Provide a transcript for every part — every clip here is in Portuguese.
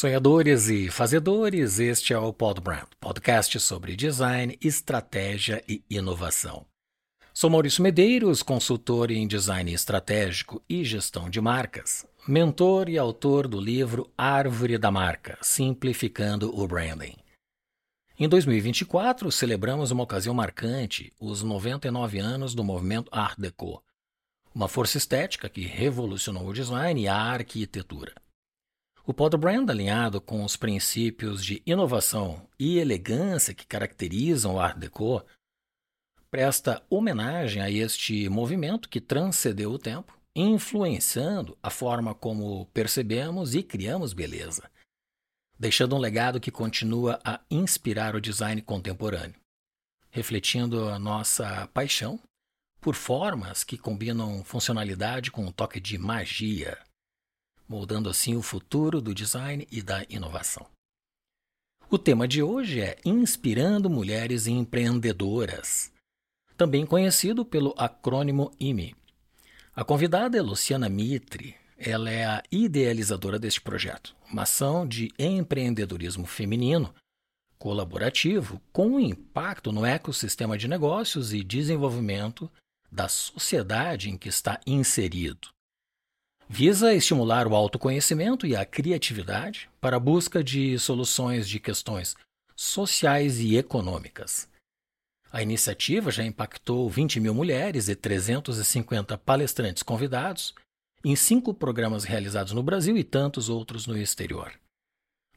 Sonhadores e fazedores, este é o Podbrand, podcast sobre design, estratégia e inovação. Sou Maurício Medeiros, consultor em design estratégico e gestão de marcas, mentor e autor do livro Árvore da Marca, Simplificando o Branding. Em 2024, celebramos uma ocasião marcante, os 99 anos do movimento Art Deco, uma força estética que revolucionou o design e a arquitetura. O Podbrand, alinhado com os princípios de inovação e elegância que caracterizam o Art Deco, presta homenagem a este movimento que transcendeu o tempo, influenciando a forma como percebemos e criamos beleza, deixando um legado que continua a inspirar o design contemporâneo, refletindo a nossa paixão por formas que combinam funcionalidade com um toque de magia moldando assim o futuro do design e da inovação. O tema de hoje é Inspirando Mulheres Empreendedoras, também conhecido pelo acrônimo IME. A convidada é Luciana Mitre. Ela é a idealizadora deste projeto, uma ação de empreendedorismo feminino colaborativo com impacto no ecossistema de negócios e desenvolvimento da sociedade em que está inserido visa estimular o autoconhecimento e a criatividade para a busca de soluções de questões sociais e econômicas. A iniciativa já impactou 20 mil mulheres e 350 palestrantes convidados em cinco programas realizados no Brasil e tantos outros no exterior.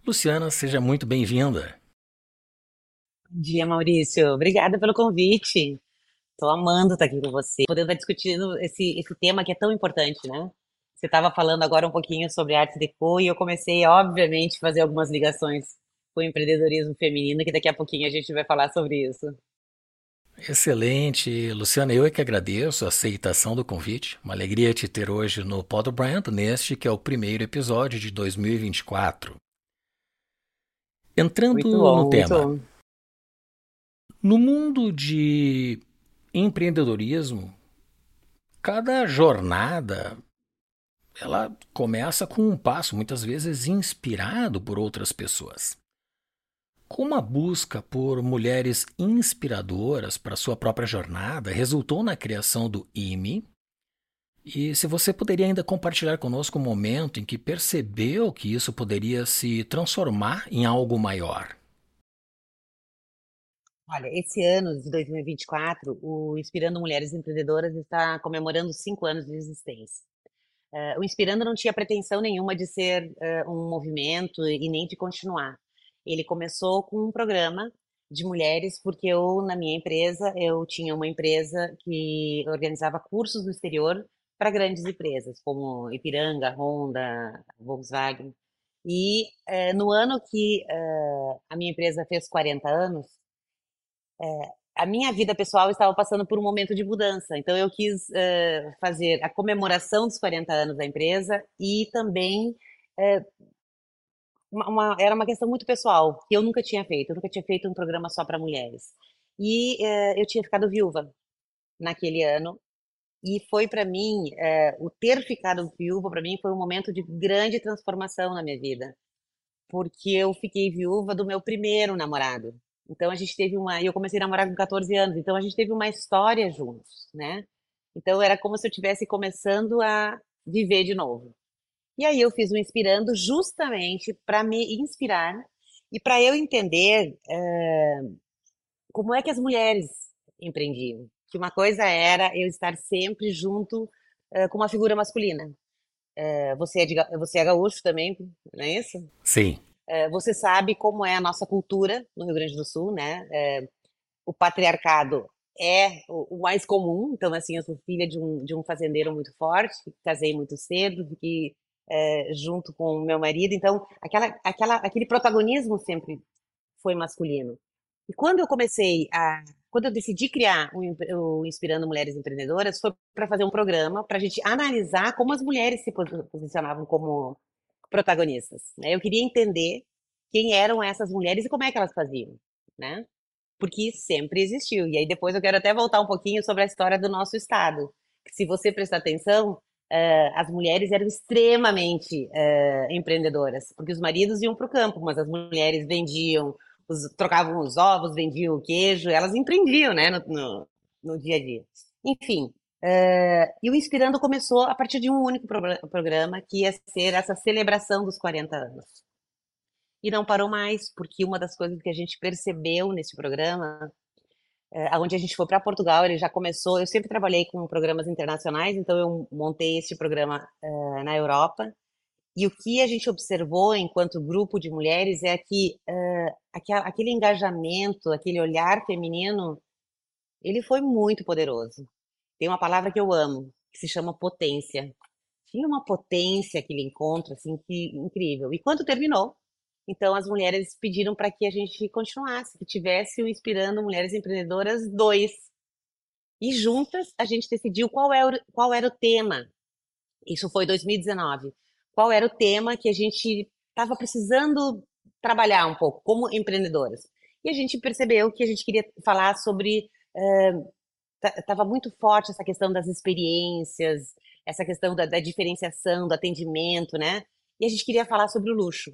Luciana, seja muito bem-vinda. Bom dia, Maurício. Obrigada pelo convite. Estou amando estar aqui com você, podendo estar discutindo esse, esse tema que é tão importante, né? Você estava falando agora um pouquinho sobre arte deco e eu comecei, obviamente, a fazer algumas ligações com o empreendedorismo feminino, que daqui a pouquinho a gente vai falar sobre isso. Excelente, Luciana. Eu é que agradeço a aceitação do convite. Uma alegria te ter hoje no Pod Brand, neste que é o primeiro episódio de 2024. Entrando bom, no tema. No mundo de empreendedorismo, cada jornada ela começa com um passo muitas vezes inspirado por outras pessoas. Como a busca por mulheres inspiradoras para sua própria jornada resultou na criação do IME, e se você poderia ainda compartilhar conosco um momento em que percebeu que isso poderia se transformar em algo maior. Olha, esse ano de 2024, o Inspirando Mulheres Empreendedoras está comemorando cinco anos de existência. Uh, o Inspirando não tinha pretensão nenhuma de ser uh, um movimento e nem de continuar. Ele começou com um programa de mulheres, porque eu, na minha empresa, eu tinha uma empresa que organizava cursos no exterior para grandes empresas, como Ipiranga, Honda, Volkswagen. E uh, no ano que a minha empresa fez 40 anos, a minha vida pessoal estava passando por um momento de mudança. Então, eu quis uh, fazer a comemoração dos 40 anos da empresa e também uh, uma, uma, era uma questão muito pessoal, que eu nunca tinha feito. Eu nunca tinha feito um programa só para mulheres. E uh, eu tinha ficado viúva naquele ano. E foi para mim, o ter ficado viúva, para mim, foi um momento de grande transformação na minha vida. Porque eu fiquei viúva do meu primeiro namorado. Então a gente teve uma. Eu comecei a namorar com 14 anos, então a gente teve uma história juntos, né? Então era como se eu estivesse começando a viver de novo. E aí eu fiz o Inspirando justamente para me inspirar e para eu entender é, como é que as mulheres empreendiam. Que uma coisa era eu estar sempre junto é, com uma figura masculina. É, você, é de, você é gaúcho também, não é isso? Sim. É, você sabe como é a nossa cultura no Rio Grande do Sul, né? É, o patriarcado é o, mais comum, então, assim, eu sou filha de um, de um fazendeiro muito forte, casei muito cedo, fiquei é, junto com o meu marido, então, aquela, aquela, aquele protagonismo sempre foi masculino. E quando eu comecei a. Quando eu decidi criar o Inspirando Mulheres Empreendedoras, foi para fazer um programa para a gente analisar como as mulheres se posicionavam como protagonistas. Né? Eu queria entender quem eram essas mulheres e como é que elas faziam, né? Porque sempre existiu. E aí depois eu quero até voltar um pouquinho sobre a história do nosso estado. Se você prestar atenção, uh, as mulheres eram extremamente uh, empreendedoras, porque os maridos iam para o campo, mas as mulheres vendiam, os, trocavam os ovos, vendiam o queijo, elas empreendiam, né, no, no, no dia a dia. Enfim, e o Inspirando começou a partir de um único pro programa, que ia ser essa celebração dos 40 anos. E não parou mais, porque uma das coisas que a gente percebeu nesse programa é, onde a gente foi para Portugal, ele já começou. Eu sempre trabalhei com programas internacionais, então eu montei esse programa uh, na Europa. E o que a gente observou enquanto grupo de mulheres é que uh, aquele engajamento, aquele olhar feminino, ele foi muito poderoso. Tem uma palavra que eu amo, que se chama potência. Tinha uma potência aquele encontro, assim, que incrível. E quando terminou, então, as mulheres pediram para que a gente continuasse, que tivesse o Inspirando Mulheres Empreendedoras 2. E juntas a gente decidiu qual era, qual era o tema. Isso foi 2019. Qual era o tema que a gente estava precisando trabalhar um pouco como empreendedoras. E a gente percebeu que a gente queria falar sobre. Estava muito forte essa questão das experiências, essa questão da, da diferenciação, do atendimento, né? E a gente queria falar sobre o luxo.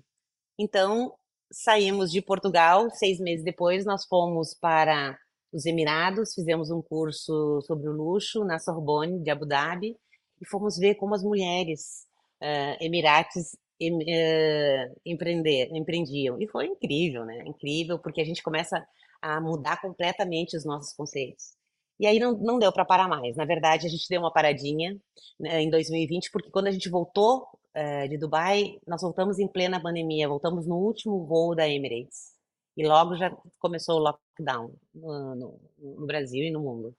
Então, saímos de Portugal, seis meses depois, nós fomos para os Emirados, fizemos um curso sobre o luxo na Sorbonne de Abu Dhabi e fomos ver como as mulheres uh, emirates em, uh, empreender, empreendiam. E foi incrível, né? Incrível, porque a gente começa a mudar completamente os nossos conceitos. E aí não, não deu para parar mais. Na verdade, a gente deu uma paradinha né, em 2020, porque quando a gente voltou uh, de Dubai, nós voltamos em plena pandemia, voltamos no último voo da Emirates. E logo já começou o lockdown no, no, no Brasil e no mundo.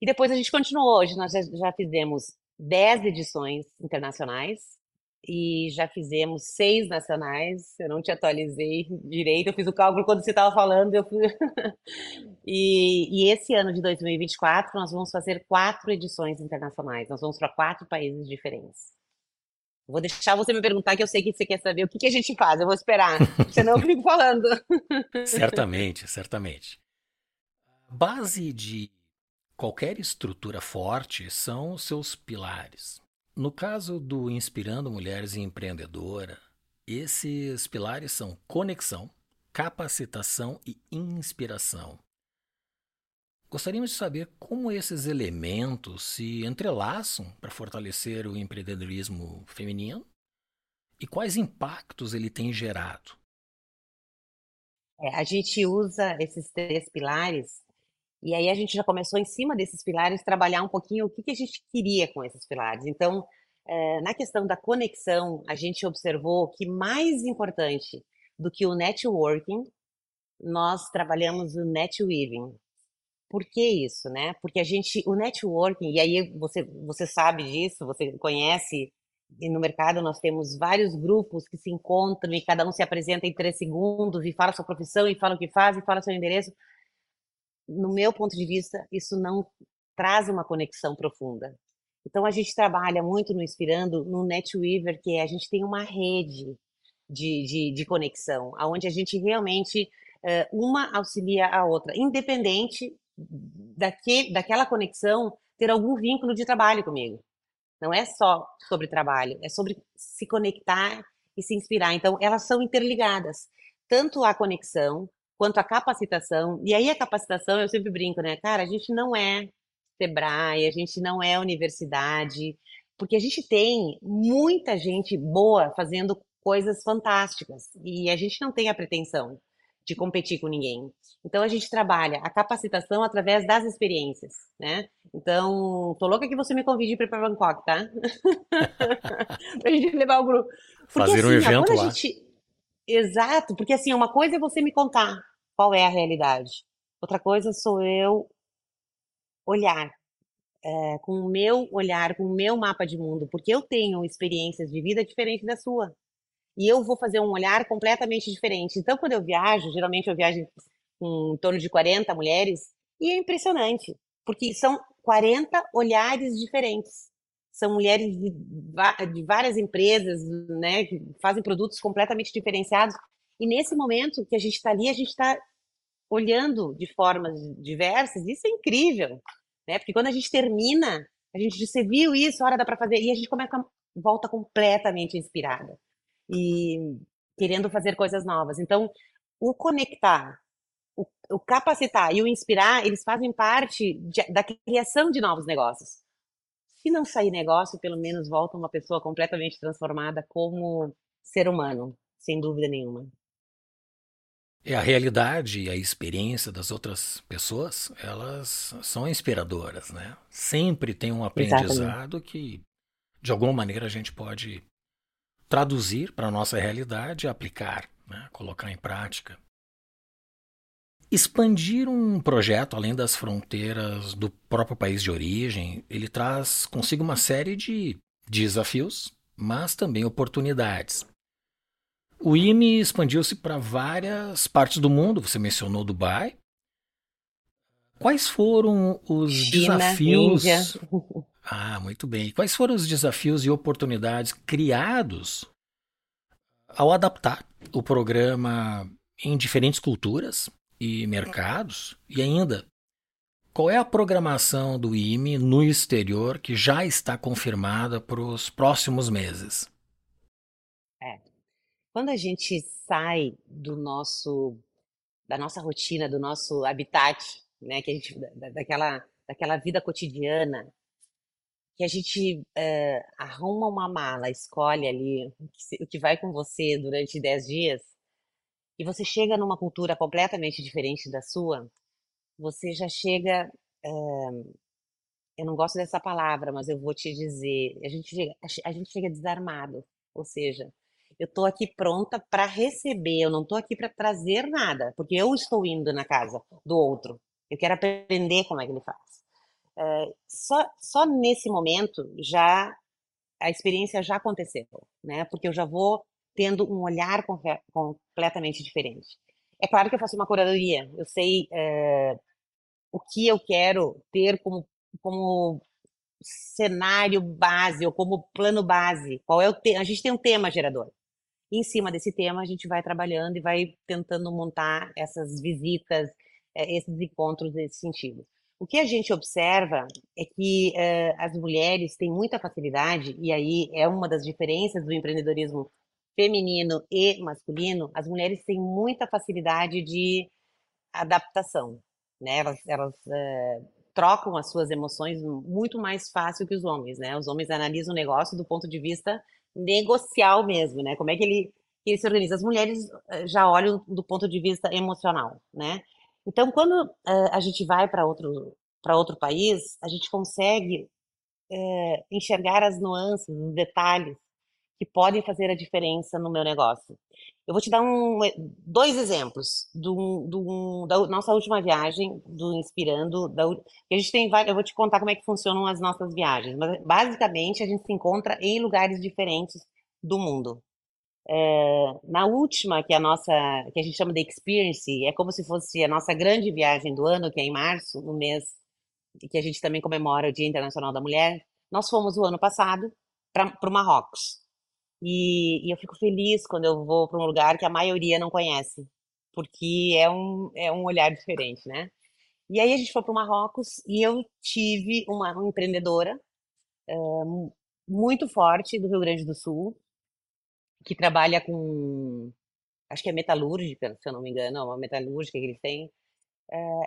E depois a gente continuou. Hoje nós já, já fizemos 10 edições internacionais, e já fizemos seis nacionais. Eu não te atualizei direito, eu fiz o cálculo quando você estava falando. Eu fui... e, e, esse ano de 2024 nós vamos fazer quatro edições internacionais. Nós vamos para quatro países diferentes. Vou deixar você me perguntar, que eu sei que você quer saber o que, que a gente faz. Eu vou esperar, senão eu fico falando. certamente, certamente. A base de qualquer estrutura forte são os seus pilares. No caso do Inspirando Mulheres Empreendedora, esses pilares são conexão, capacitação e inspiração. Gostaríamos de saber como esses elementos se entrelaçam para fortalecer o empreendedorismo feminino e quais impactos ele tem gerado. É, a gente usa esses três pilares e aí a gente já começou em cima desses pilares trabalhar um pouquinho o que, que a gente queria com esses pilares. Então, é, na questão da conexão, a gente observou que mais importante do que o networking, nós trabalhamos o netweaving. Por que isso, né? Porque a gente, o networking, e aí você, você sabe disso, você conhece, e no mercado nós temos vários grupos que se encontram e cada um se apresenta em três segundos e fala sua profissão e fala o que faz e fala seu endereço. No meu ponto de vista, isso não traz uma conexão profunda. Então a gente trabalha muito no Inspirando, no NetWeaver, que é a gente tem uma rede de, de, de conexão, aonde a gente realmente uh, uma auxilia a outra, independente daquele, daquela conexão ter algum vínculo de trabalho comigo. Não é só sobre trabalho, é sobre se conectar e se inspirar. Então, elas são interligadas. Tanto a conexão quanto a capacitação. E aí, a capacitação, eu sempre brinco, né? Cara, a gente não é Sebrae, a gente não é universidade, porque a gente tem muita gente boa fazendo coisas fantásticas e a gente não tem a pretensão de competir com ninguém. Então a gente trabalha a capacitação através das experiências, né? Então, tô louca que você me convide para ir para Bangkok, tá? pra gente levar o grupo. Porque, Fazer um assim, evento lá. Gente... Exato, porque assim, uma coisa é você me contar qual é a realidade. Outra coisa sou eu olhar é, com o meu olhar, com o meu mapa de mundo, porque eu tenho experiências de vida diferentes da sua e eu vou fazer um olhar completamente diferente. Então, quando eu viajo, geralmente eu viajo com em torno de 40 mulheres, e é impressionante, porque são 40 olhares diferentes. São mulheres de, de várias empresas, né, que fazem produtos completamente diferenciados. E nesse momento que a gente está ali, a gente está olhando de formas diversas, isso é incrível, né? Porque quando a gente termina A gente você viu isso, hora dá para fazer e a gente começa volta completamente inspirada e querendo fazer coisas novas. Então, o conectar, o, o capacitar e o inspirar, eles fazem parte de, da criação de novos negócios. Se não sair negócio, pelo menos volta uma pessoa completamente transformada como ser humano, sem dúvida nenhuma. É a realidade e a experiência das outras pessoas, elas são inspiradoras, né? Sempre tem um aprendizado Exatamente. que, de alguma maneira, a gente pode traduzir para a nossa realidade e aplicar, né? colocar em prática. Expandir um projeto além das fronteiras do próprio país de origem, ele traz consigo uma série de desafios, mas também oportunidades. O IME expandiu-se para várias partes do mundo, você mencionou Dubai. Quais foram os China, desafios? Índia. Ah, muito bem. Quais foram os desafios e oportunidades criados ao adaptar o programa em diferentes culturas e mercados? E ainda, qual é a programação do IME no exterior que já está confirmada para os próximos meses? Quando a gente sai do nosso da nossa rotina, do nosso habitat, né, que a gente da, daquela daquela vida cotidiana, que a gente uh, arruma uma mala, escolhe ali o que, o que vai com você durante 10 dias, e você chega numa cultura completamente diferente da sua, você já chega. Uh, eu não gosto dessa palavra, mas eu vou te dizer, a gente chega, a gente chega desarmado, ou seja, eu estou aqui pronta para receber, eu não estou aqui para trazer nada, porque eu estou indo na casa do outro. Eu quero aprender como é que ele faz. É, só, só nesse momento já a experiência já aconteceu, né? Porque eu já vou tendo um olhar completamente diferente. É claro que eu faço uma curadoria, eu sei é, o que eu quero ter como, como cenário base ou como plano base. Qual é o te... A gente tem um tema gerador. Em cima desse tema, a gente vai trabalhando e vai tentando montar essas visitas, eh, esses encontros nesse sentido. O que a gente observa é que uh, as mulheres têm muita facilidade, e aí é uma das diferenças do empreendedorismo feminino e masculino, as mulheres têm muita facilidade de adaptação, né? Elas, elas uh, trocam as suas emoções muito mais fácil que os homens, né? Os homens analisam o negócio do ponto de vista negocial mesmo, né? Como é que ele, que ele se organiza? As mulheres eh, já olham do ponto de vista emocional, né? Então, quando uh, a gente vai para outro para outro país, a gente consegue uh, enxergar as nuances, os detalhes que podem fazer a diferença no meu negócio. Eu vou te dar um, dois exemplos do, do, da nossa última viagem, do Inspirando. Da, a gente tem eu vou te contar como é que funcionam as nossas viagens. Mas, basicamente, a gente se encontra em lugares diferentes do mundo. É, na última, que a nossa, que a gente chama de Experience, é como se fosse a nossa grande viagem do ano, que é em março, no mês que a gente também comemora o Dia Internacional da Mulher. Nós fomos o ano passado para o Marrocos. E, e eu fico feliz quando eu vou para um lugar que a maioria não conhece, porque é um, é um olhar diferente, né? E aí a gente foi para o Marrocos e eu tive uma, empreendedora muito forte do Rio Grande do Sul, que trabalha com, acho que é metalúrgica, se eu não me engano, uma metalúrgica que eles têm.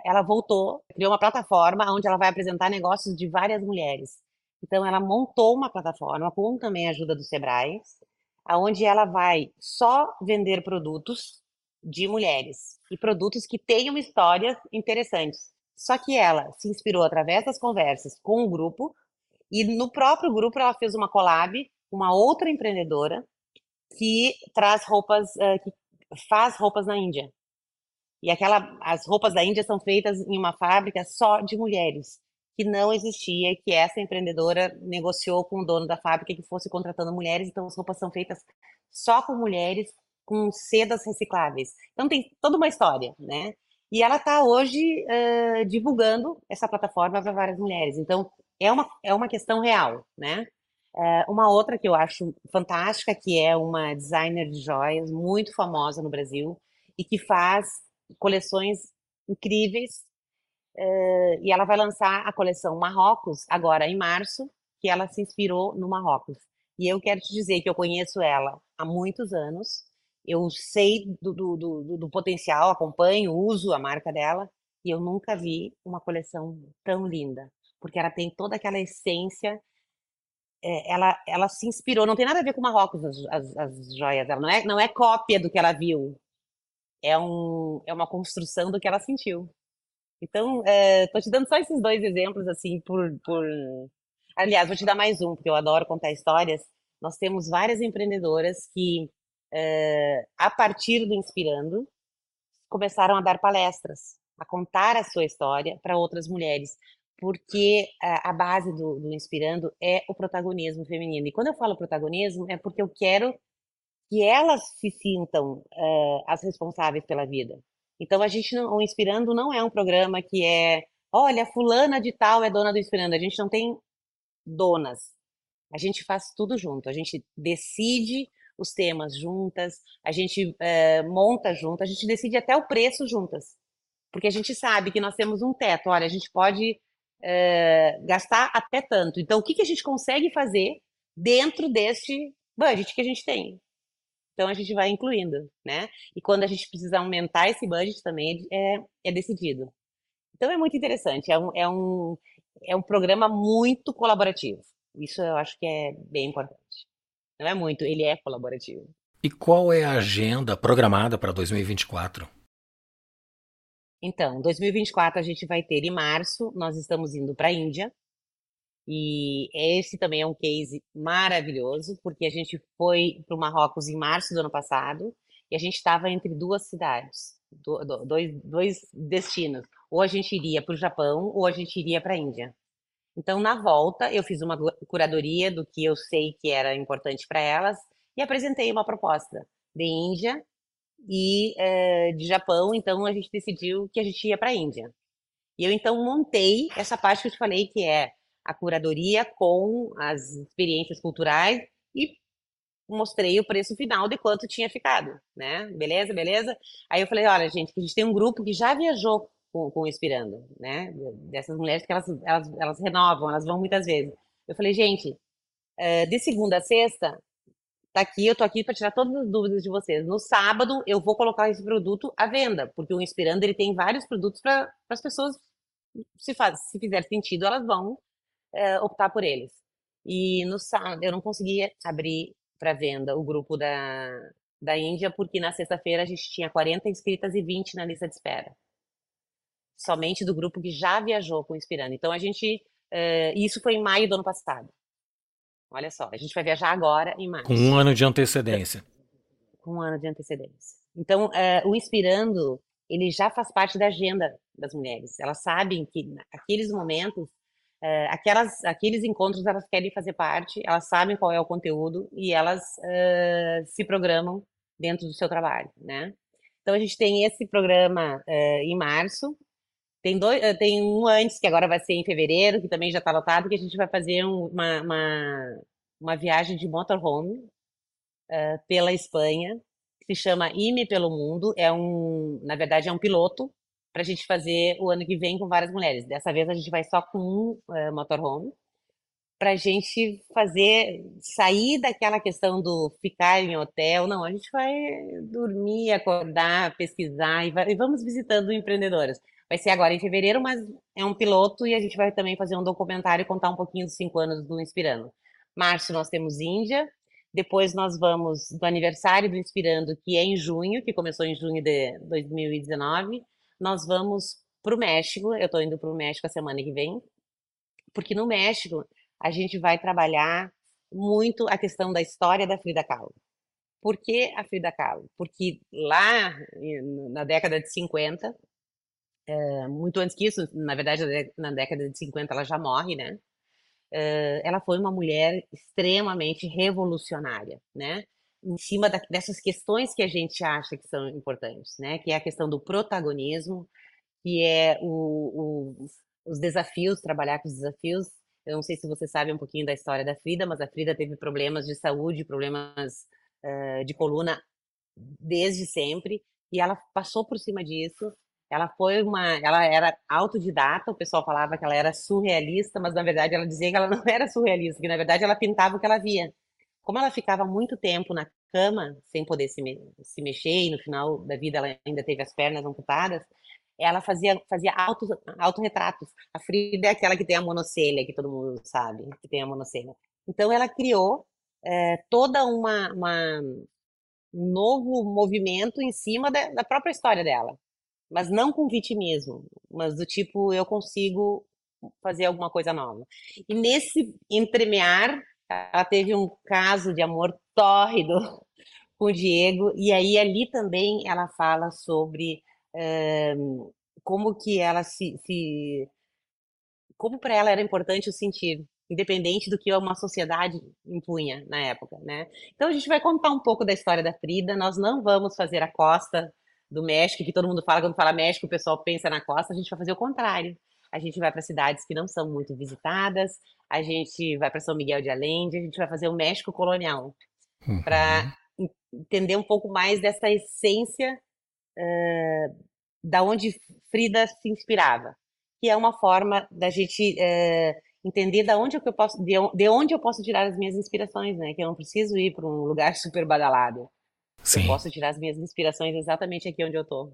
ela voltou, criou uma plataforma onde ela vai apresentar negócios de várias mulheres. Então, ela montou uma plataforma com também a ajuda do Sebrae, aonde ela vai só vender produtos de mulheres e produtos que tenham histórias interessantes. Só que ela se inspirou através das conversas com o grupo e no próprio grupo ela fez uma collab com uma outra empreendedora que traz roupas, uh, que faz roupas na Índia. E aquela, as roupas da Índia são feitas em uma fábrica só de mulheres que não existia, que essa empreendedora negociou com o dono da fábrica que fosse contratando mulheres, então as roupas são feitas só com mulheres, com sedas recicláveis. Então tem toda uma história, né? E ela está hoje uh, divulgando essa plataforma para várias mulheres. Então é uma, é uma questão real, né? Uh, uma outra que eu acho fantástica, que é uma designer de joias muito famosa no Brasil e que faz coleções incríveis uh, e ela vai lançar a coleção Marrocos agora em março, que ela se inspirou no Marrocos. E eu quero te dizer que eu conheço ela há muitos anos, eu sei do, do, do, do potencial, acompanho, uso a marca dela, e eu nunca vi uma coleção tão linda, porque ela tem toda aquela essência é, ela, ela se inspirou, não tem nada a ver com Marrocos, as, as, as joias ela não é, não é cópia do que ela viu, é, um, é uma construção do que ela sentiu. Então, é, tô te dando só esses dois exemplos, assim, por, por... Aliás, vou te dar mais um, porque eu adoro contar histórias. Nós temos várias empreendedoras que, é, a partir do Inspirando, começaram a dar palestras, a contar a sua história para outras mulheres porque a, a base do, do, Inspirando é o protagonismo feminino. E quando eu falo protagonismo, é porque eu quero que elas se sintam uh, as responsáveis pela vida. Então, a gente não, o Inspirando não é um programa que é, olha, fulana de tal é dona do Inspirando. A gente não tem donas. A gente faz tudo junto. A gente decide os temas juntas, a gente uh, monta junto, a gente decide até o preço juntas. Porque a gente sabe que nós temos um teto. Olha, a gente pode é, gastar até tanto. Então, o que, que a gente consegue fazer dentro deste budget que a gente tem? Então, a gente vai incluindo, né? E quando a gente precisa aumentar esse budget também é, é decidido. Então, é muito interessante. É um, é, um, é um programa muito colaborativo. Isso eu acho que é bem importante. Não é muito, ele é colaborativo. E qual é a agenda programada para 2024? Então, 2024 a gente vai ter em março, nós estamos indo para a Índia. E esse também é um case maravilhoso, porque a gente foi para o Marrocos em março do ano passado e a gente estava entre duas cidades, dois, dois destinos. Ou a gente iria para o Japão ou a gente iria para a Índia. Então, na volta, eu fiz uma curadoria do que eu sei que era importante para elas e apresentei uma proposta de Índia e é, de Japão, então a gente decidiu que a gente ia para a Índia. E eu então montei essa parte que eu te falei, que é a curadoria com as experiências culturais e mostrei o preço final de quanto tinha ficado, né? Beleza, beleza? Aí eu falei, olha, gente, que a gente tem um grupo que já viajou com, com o Inspirando, né? Dessas mulheres que elas, elas, elas renovam, elas vão muitas vezes. Eu falei, gente, de segunda a sexta, tá aqui, eu tô aqui para tirar todas as dúvidas de vocês. No sábado, eu vou colocar esse produto à venda, porque o Inspirando ele tem vários produtos para as pessoas, se, faz, se fizer sentido, elas vão é, optar por eles. E no sábado, eu não conseguia abrir para venda o grupo da, da Índia, porque na sexta-feira a gente tinha 40 inscritas e 20 na lista de espera. Somente do grupo que já viajou com o Inspirando. Então a gente. É, isso foi em maio do ano passado. Olha só, a gente vai viajar agora em março. Com um ano de antecedência. Com um ano de antecedência. Então, uh, o Inspirando, ele já faz parte da agenda das mulheres. Elas sabem que aqueles momentos, uh, aquelas, aqueles encontros, elas querem fazer parte, elas sabem qual é o conteúdo e elas uh, se programam dentro do seu trabalho, né? Então, a gente tem esse programa em março, tem, dois, tem um antes, que agora vai ser em fevereiro, que também já está lotado, que a gente vai fazer uma, uma, uma viagem de motorhome uh, pela Espanha, que se chama IME pelo Mundo. É um, na verdade, é um piloto para a gente fazer o ano que vem com várias mulheres. Dessa vez a gente vai só com um uh, motorhome para a gente fazer sair daquela questão do ficar em hotel. Não, a gente vai dormir, acordar, pesquisar e, vai, e vamos visitando empreendedoras. Vai ser agora em fevereiro, mas é um piloto e a gente vai também fazer um documentário e contar um pouquinho dos cinco anos do Inspirando. Março nós temos Índia, depois nós vamos do aniversário do Inspirando, que é em junho, que começou em junho de 2019. Nós vamos para o México, eu estou indo para o México a semana que vem, porque no México a gente vai trabalhar muito a questão da história da Frida Kahlo. Por que a Frida Kahlo? Porque lá na década de 50, é, muito antes que isso, na verdade, na década de 50 ela já morre, né? É, ela foi uma mulher extremamente revolucionária, né? Em cima da, dessas questões que a gente acha que são importantes, né? Que é a questão do protagonismo, que é o, o, os desafios, trabalhar com os desafios. Eu não sei se você sabe um pouquinho da história da Frida, mas a Frida teve problemas de saúde, problemas uh, de coluna desde sempre, e ela passou por cima disso ela foi uma, ela era autodidata, o pessoal falava que ela era surrealista, mas na verdade ela dizia que ela não era surrealista, que na verdade ela pintava o que ela via. Como ela ficava muito tempo na cama, sem poder se, me se mexer, e no final da vida ela ainda teve as pernas amputadas, ela fazia, fazia autorretratos. A Frida é aquela que tem a monocelha, que todo mundo sabe, que tem a monocelha. Então ela criou é, toda uma, uma, um novo movimento em cima da, da própria história dela. Mas não com vitimismo, mas do tipo, eu consigo fazer alguma coisa nova. E nesse entremear, ela teve um caso de amor tórrido com o Diego, e aí ali também ela fala sobre eh, como que ela se, se como para ela era importante o sentir, independente do que uma sociedade impunha na época, né? Então a gente vai contar um pouco da história da Frida. Nós não vamos fazer a costa do México, que todo mundo fala quando fala México, o pessoal pensa na costa. A gente vai fazer o contrário. A gente vai para cidades que não são muito visitadas. A gente vai para São Miguel de Allende. A gente vai fazer o México colonial uhum. para entender um pouco mais dessa essência uh, da onde Frida se inspirava, que é uma forma da gente uh, entender da onde eu posso, de onde eu posso tirar as minhas inspirações, né? Que eu não preciso ir para um lugar super badalado. Sim. Eu posso tirar as minhas inspirações exatamente aqui onde eu tô.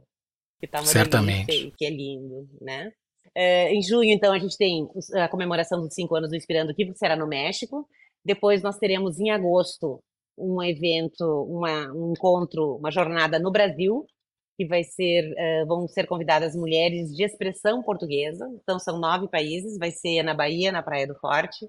Que tá Certamente. que é lindo, né? Uh, em junho, então, a gente tem a comemoração dos cinco anos do Inspirando, que será no México. Depois nós teremos em agosto um evento, uma, um encontro, uma jornada no Brasil, que vai ser, uh, vão ser convidadas mulheres de expressão portuguesa. Então são nove países, vai ser na Bahia, na Praia do Forte.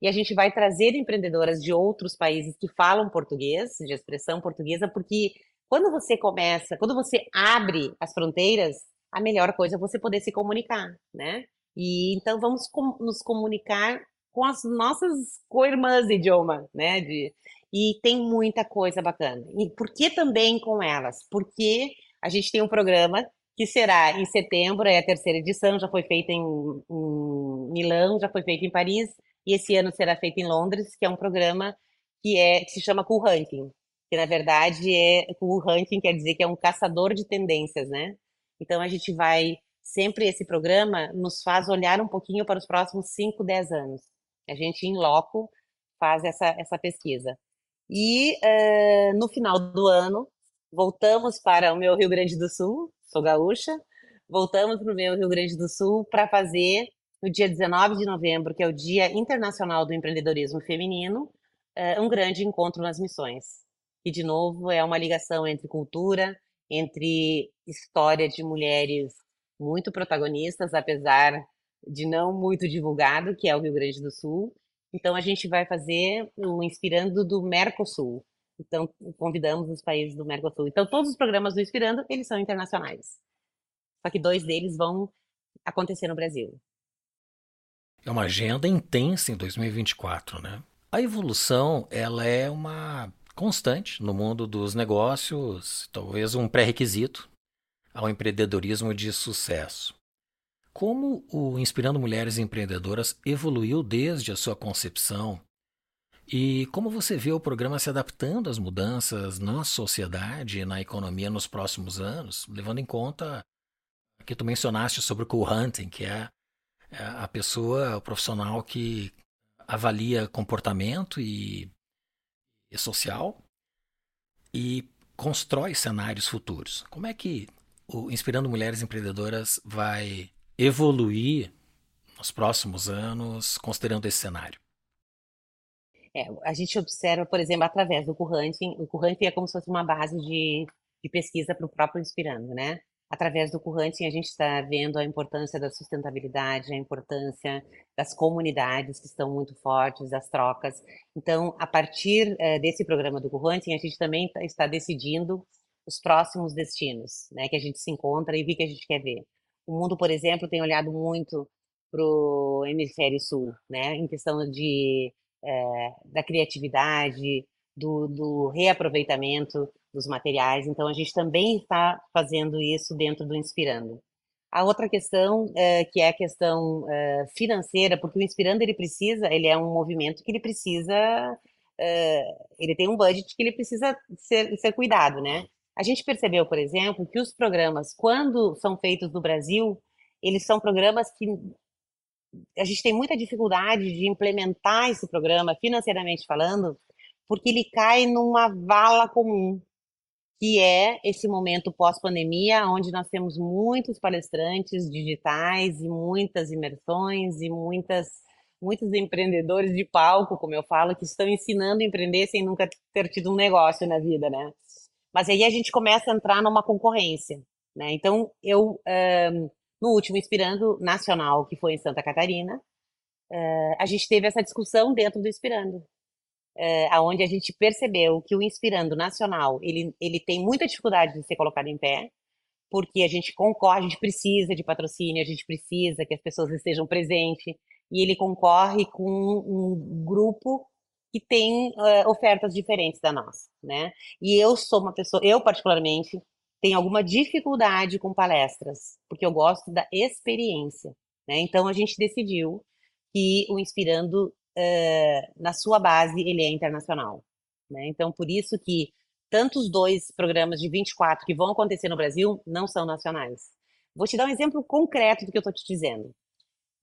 E a gente vai trazer empreendedoras de outros países que falam português, de expressão portuguesa, porque quando você começa, quando você abre as fronteiras, a melhor coisa é você poder se comunicar, né? E então vamos com, nos comunicar com as nossas co-irmãs de idioma, né? De, e tem muita coisa bacana. E por que também com elas? Porque a gente tem um programa que será em setembro, é a terceira edição, já foi feita em, em Milão, já foi feita em Paris, e esse ano será feito em Londres, que é um programa que, é, que se chama Cool Hunting, que na verdade é Cool Hunting quer dizer que é um caçador de tendências, né? Então a gente vai sempre esse programa nos faz olhar um pouquinho para os próximos 5, 10 anos. A gente em loco faz essa essa pesquisa. E uh, no final do ano, voltamos para o meu Rio Grande do Sul, sou gaúcha, voltamos para o meu Rio Grande do Sul para fazer, no dia 19 de novembro, que é o Dia Internacional do Empreendedorismo Feminino, uh, um grande encontro nas missões. E, de novo, é uma ligação entre cultura, entre história de mulheres muito protagonistas, apesar de não muito divulgado, que é o Rio Grande do Sul, então, a gente vai fazer o Inspirando do Mercosul. Então, convidamos os países do Mercosul. Então, todos os programas do Inspirando, eles são internacionais. Só que dois deles vão acontecer no Brasil. É uma agenda intensa em 2024, né? A evolução, ela é uma constante no mundo dos negócios, talvez um pré-requisito ao empreendedorismo de sucesso. Como o Inspirando Mulheres Empreendedoras evoluiu desde a sua concepção e como você vê o programa se adaptando às mudanças na sociedade e na economia nos próximos anos, levando em conta que tu mencionaste sobre o cool hunting, que é, é a pessoa, o profissional que avalia comportamento e, e social e constrói cenários futuros. Como é que o Inspirando Mulheres Empreendedoras vai evoluir nos próximos anos, considerando esse cenário? É, a gente observa, por exemplo, através do Curranting, o Curranting é como se fosse uma base de, de pesquisa para o próprio Inspirando, né? Através do Curranting, a gente está vendo a importância da sustentabilidade, a importância das comunidades que estão muito fortes, das trocas. Então, a partir é, desse programa do Curranting, a gente também tá, está decidindo os próximos destinos, né? Que a gente se encontra e o que a gente quer ver. O mundo, por exemplo, tem olhado muito para o hemisfério sul, né, em questão de, é, da criatividade, do, do, reaproveitamento dos materiais. Então, a gente também está fazendo isso dentro do Inspirando. A outra questão, é, que é a questão é, financeira, porque o Inspirando ele precisa, ele é um movimento que ele precisa, ele tem um budget que ele precisa ser, ser cuidado, né? A gente percebeu, por exemplo, que os programas, quando são feitos no Brasil, eles são programas que a gente tem muita dificuldade de implementar esse programa, financeiramente falando, porque ele cai numa vala comum, que é esse momento pós-pandemia, onde nós temos muitos palestrantes digitais e muitas imersões e muitas muitos empreendedores de palco, como eu falo, que estão ensinando a empreender sem nunca ter tido um negócio na vida, né? Mas aí a gente começa a entrar numa concorrência, né? Então, eu, um, no último Inspirando Nacional, que foi em Santa Catarina, uh, a gente teve essa discussão dentro do Inspirando, uh, aonde a gente percebeu que o Inspirando Nacional, ele, ele tem muita dificuldade de ser colocado em pé, porque a gente concorre, a gente precisa de patrocínio, a gente precisa que as pessoas estejam presentes, e ele concorre com um grupo que tem uh, ofertas diferentes da nossa, né? E eu sou uma pessoa, eu particularmente tenho alguma dificuldade com palestras, porque eu gosto da experiência, né? Então a gente decidiu que o Inspirando, uh, na sua base, ele é internacional, né? Então por isso que tantos dois programas de 24 que vão acontecer no Brasil não são nacionais. Vou te dar um exemplo concreto do que eu estou te dizendo.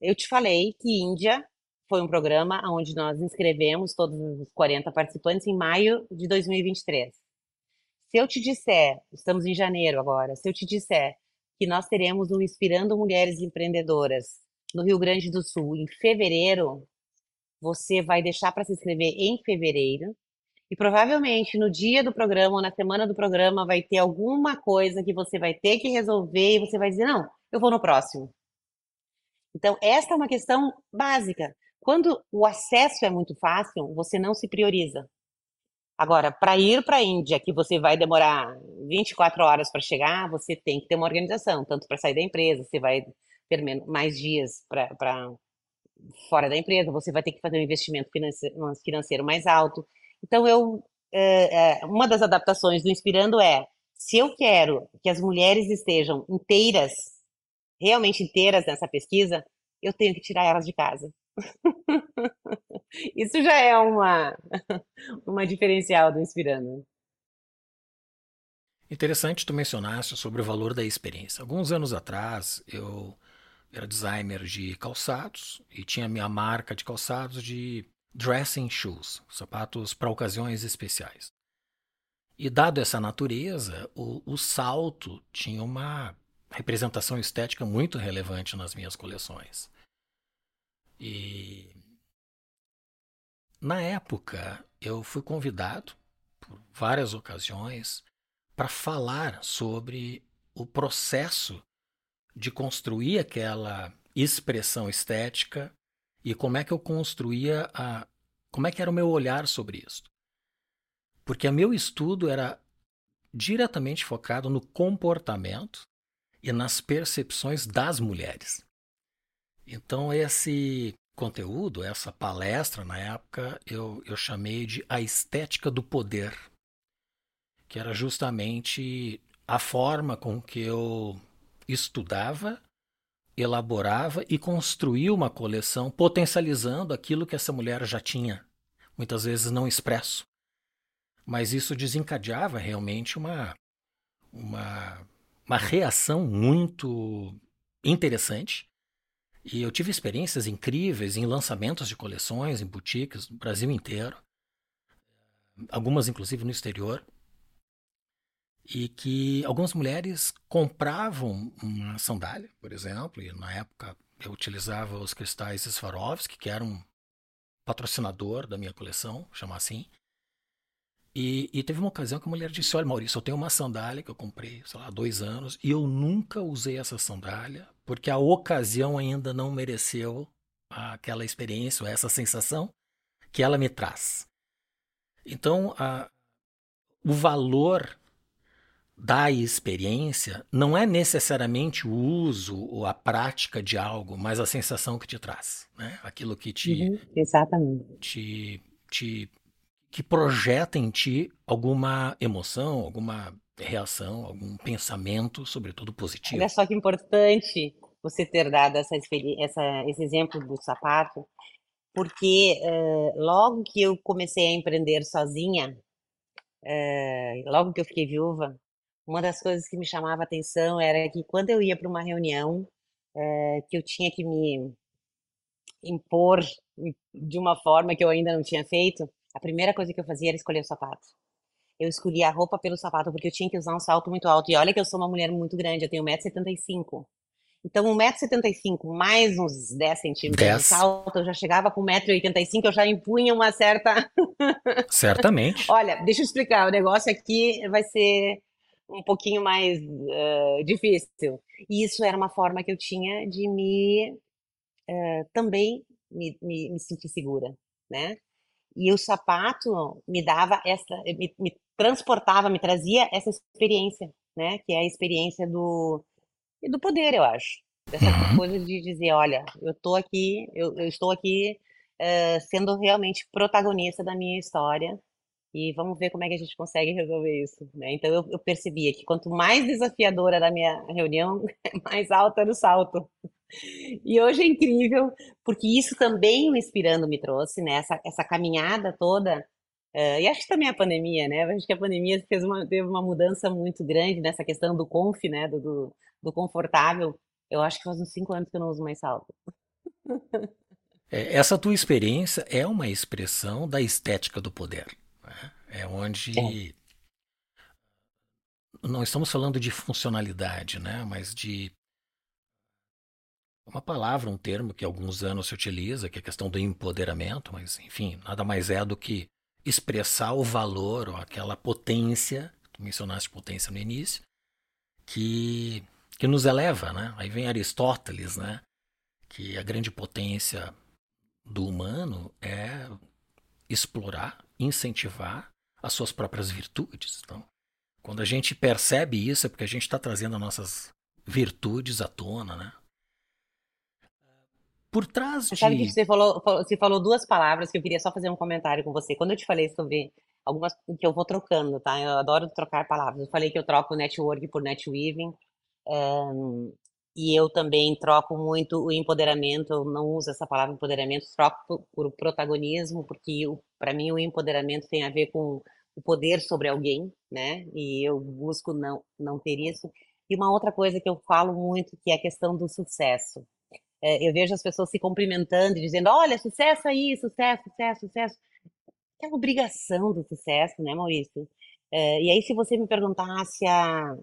Eu te falei que Índia foi um programa onde nós inscrevemos todos os 40 participantes em maio de 2023. Se eu te disser, estamos em janeiro agora, se eu te disser que nós teremos um Inspirando Mulheres Empreendedoras no Rio Grande do Sul em fevereiro, você vai deixar para se inscrever em fevereiro e provavelmente no dia do programa ou na semana do programa vai ter alguma coisa que você vai ter que resolver e você vai dizer: não, eu vou no próximo. Então, esta é uma questão básica. Quando o acesso é muito fácil, você não se prioriza. Agora, para ir para a Índia, que você vai demorar 24 horas para chegar, você tem que ter uma organização, tanto para sair da empresa, você vai ter mais dias para fora da empresa, você vai ter que fazer um investimento financeiro mais alto. Então, eu é, é, uma das adaptações do Inspirando é, se eu quero que as mulheres estejam inteiras realmente inteiras nessa pesquisa, eu tenho que tirar elas de casa. Isso já é uma, uma diferencial do Inspirando. Interessante tu mencionaste sobre o valor da experiência. Alguns anos atrás, eu era designer de calçados e tinha minha marca de calçados de dressing shoes, sapatos para ocasiões especiais. E dado essa natureza, o, o salto tinha uma representação estética muito relevante nas minhas coleções. E na época eu fui convidado por várias ocasiões para falar sobre o processo de construir aquela expressão estética e como é que eu construía a como é que era o meu olhar sobre isso. Porque o meu estudo era diretamente focado no comportamento e nas percepções das mulheres. Então, esse conteúdo, essa palestra, na época, eu, eu chamei de A Estética do Poder, que era justamente a forma com que eu estudava, elaborava e construía uma coleção potencializando aquilo que essa mulher já tinha, muitas vezes não expresso. Mas isso desencadeava realmente uma, uma uma reação muito interessante. E eu tive experiências incríveis em lançamentos de coleções, em boutiques no Brasil inteiro, algumas inclusive no exterior, e que algumas mulheres compravam uma sandália, por exemplo, e na época eu utilizava os cristais Swarovski, que era um patrocinador da minha coleção, chamar assim, e, e, teve uma ocasião que a mulher disse: Olha, Maurício, eu tenho uma sandália que eu comprei, sei lá, há dois anos, e eu nunca usei essa sandália, porque a ocasião ainda não mereceu aquela experiência, ou essa sensação que ela me traz. Então, a, o valor da experiência não é necessariamente o uso ou a prática de algo, mas a sensação que te traz, né? Aquilo que te, uhum, exatamente. te, te que projeta em ti alguma emoção, alguma reação, algum pensamento, sobretudo positivo. Olha só que importante você ter dado essa, essa, esse exemplo do sapato, porque uh, logo que eu comecei a empreender sozinha, uh, logo que eu fiquei viúva, uma das coisas que me chamava atenção era que quando eu ia para uma reunião, é, que eu tinha que me impor de uma forma que eu ainda não tinha feito, a primeira coisa que eu fazia era escolher o sapato. Eu escolhia a roupa pelo sapato, porque eu tinha que usar um salto muito alto. E olha que eu sou uma mulher muito grande, eu tenho 1,75m. Então, 1,75m mais uns 10 centímetros 10. de salto, eu já chegava com 1,85m, eu já impunha uma certa. Certamente. Olha, deixa eu explicar, o negócio aqui vai ser um pouquinho mais uh, difícil. E isso era uma forma que eu tinha de me uh, também me, me, me, sentir segura, né? E o sapato me dava essa, me, me transportava, me trazia essa experiência, né? Que é a experiência do do poder, eu acho, dessa uhum. coisa de dizer, olha, eu tô aqui, eu, eu estou aqui uh, sendo realmente protagonista da minha história e vamos ver como é que a gente consegue resolver isso, né? Então eu, eu percebia que quanto mais desafiadora era a minha reunião, mais alta era o salto. E hoje é incrível, porque isso também o Inspirando me trouxe, né? Essa, essa caminhada toda. Uh, e acho que também a pandemia, né? Acho que a pandemia fez uma, teve uma mudança muito grande nessa questão do conf, né? Do, do, do confortável. Eu acho que faz uns cinco anos que eu não uso mais salto. É, essa tua experiência é uma expressão da estética do poder. É onde não estamos falando de funcionalidade, né? Mas de uma palavra, um termo que há alguns anos se utiliza, que é a questão do empoderamento, mas enfim, nada mais é do que expressar o valor ou aquela potência, tu mencionaste potência no início, que, que nos eleva, né? Aí vem Aristóteles, né? Que a grande potência do humano é explorar, incentivar as suas próprias virtudes. Então, quando a gente percebe isso, é porque a gente está trazendo as nossas virtudes à tona, né? Por trás de... Sabe que você falou, você falou duas palavras que eu queria só fazer um comentário com você. Quando eu te falei sobre algumas que eu vou trocando, tá? Eu adoro trocar palavras. Eu falei que eu troco network por netweaving. Um, e eu também troco muito o empoderamento, eu não uso essa palavra empoderamento, troco por, por protagonismo, porque para mim o empoderamento tem a ver com o poder sobre alguém, né? E eu busco não, não ter isso. E uma outra coisa que eu falo muito, que é a questão do sucesso. É, eu vejo as pessoas se cumprimentando e dizendo, olha, sucesso aí, sucesso, sucesso, sucesso. É a obrigação do sucesso, né, Maurício? É, e aí, se você me perguntasse há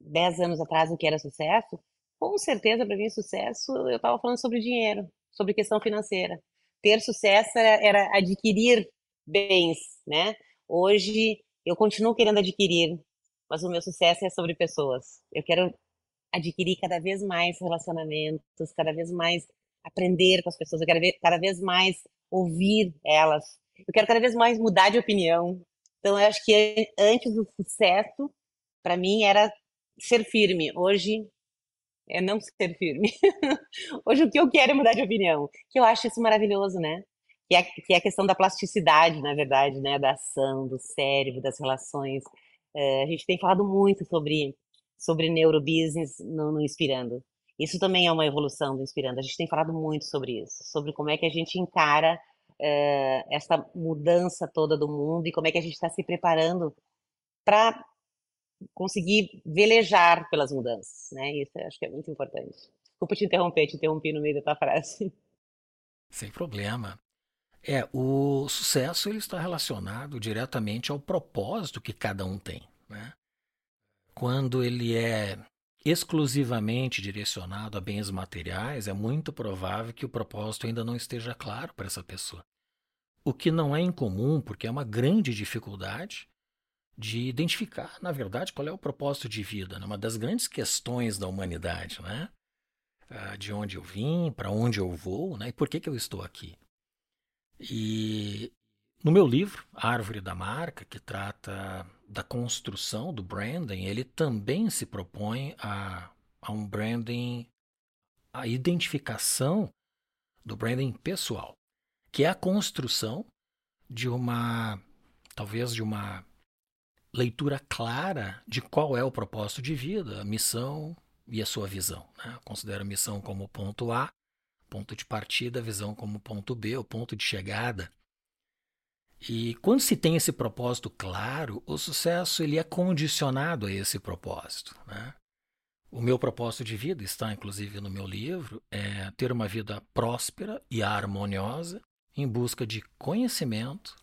10 anos atrás o que era sucesso, com certeza, para mim, sucesso, eu estava falando sobre dinheiro, sobre questão financeira. Ter sucesso era, era adquirir bens, né? Hoje, eu continuo querendo adquirir, mas o meu sucesso é sobre pessoas. Eu quero adquirir cada vez mais relacionamentos, cada vez mais aprender com as pessoas, eu quero cada vez mais ouvir elas. Eu quero cada vez mais mudar de opinião. Então, eu acho que antes o sucesso, para mim, era ser firme. Hoje, é não ser firme. Hoje o que eu quero é mudar de opinião. Que eu acho isso maravilhoso, né? Que é, que é a questão da plasticidade, na verdade, né? Da ação, do cérebro, das relações. É, a gente tem falado muito sobre, sobre neurobusiness no, no Inspirando. Isso também é uma evolução do Inspirando. A gente tem falado muito sobre isso, sobre como é que a gente encara é, essa mudança toda do mundo e como é que a gente está se preparando para conseguir velejar pelas mudanças, né? Isso acho que é muito importante. Desculpa te interromper, te interrompi no meio da tua frase. Sem problema. É, o sucesso ele está relacionado diretamente ao propósito que cada um tem, né? Quando ele é exclusivamente direcionado a bens materiais, é muito provável que o propósito ainda não esteja claro para essa pessoa. O que não é incomum, porque é uma grande dificuldade, de identificar, na verdade, qual é o propósito de vida, né? uma das grandes questões da humanidade, né? Ah, de onde eu vim, para onde eu vou, né? E por que, que eu estou aqui? E no meu livro, Árvore da Marca, que trata da construção do branding, ele também se propõe a, a um branding, a identificação do branding pessoal, que é a construção de uma, talvez de uma leitura clara de qual é o propósito de vida, a missão e a sua visão. Né? Considero a missão como ponto A, ponto de partida, a visão como ponto B, o ponto de chegada. E quando se tem esse propósito claro, o sucesso ele é condicionado a esse propósito. Né? O meu propósito de vida está, inclusive, no meu livro, é ter uma vida próspera e harmoniosa em busca de conhecimento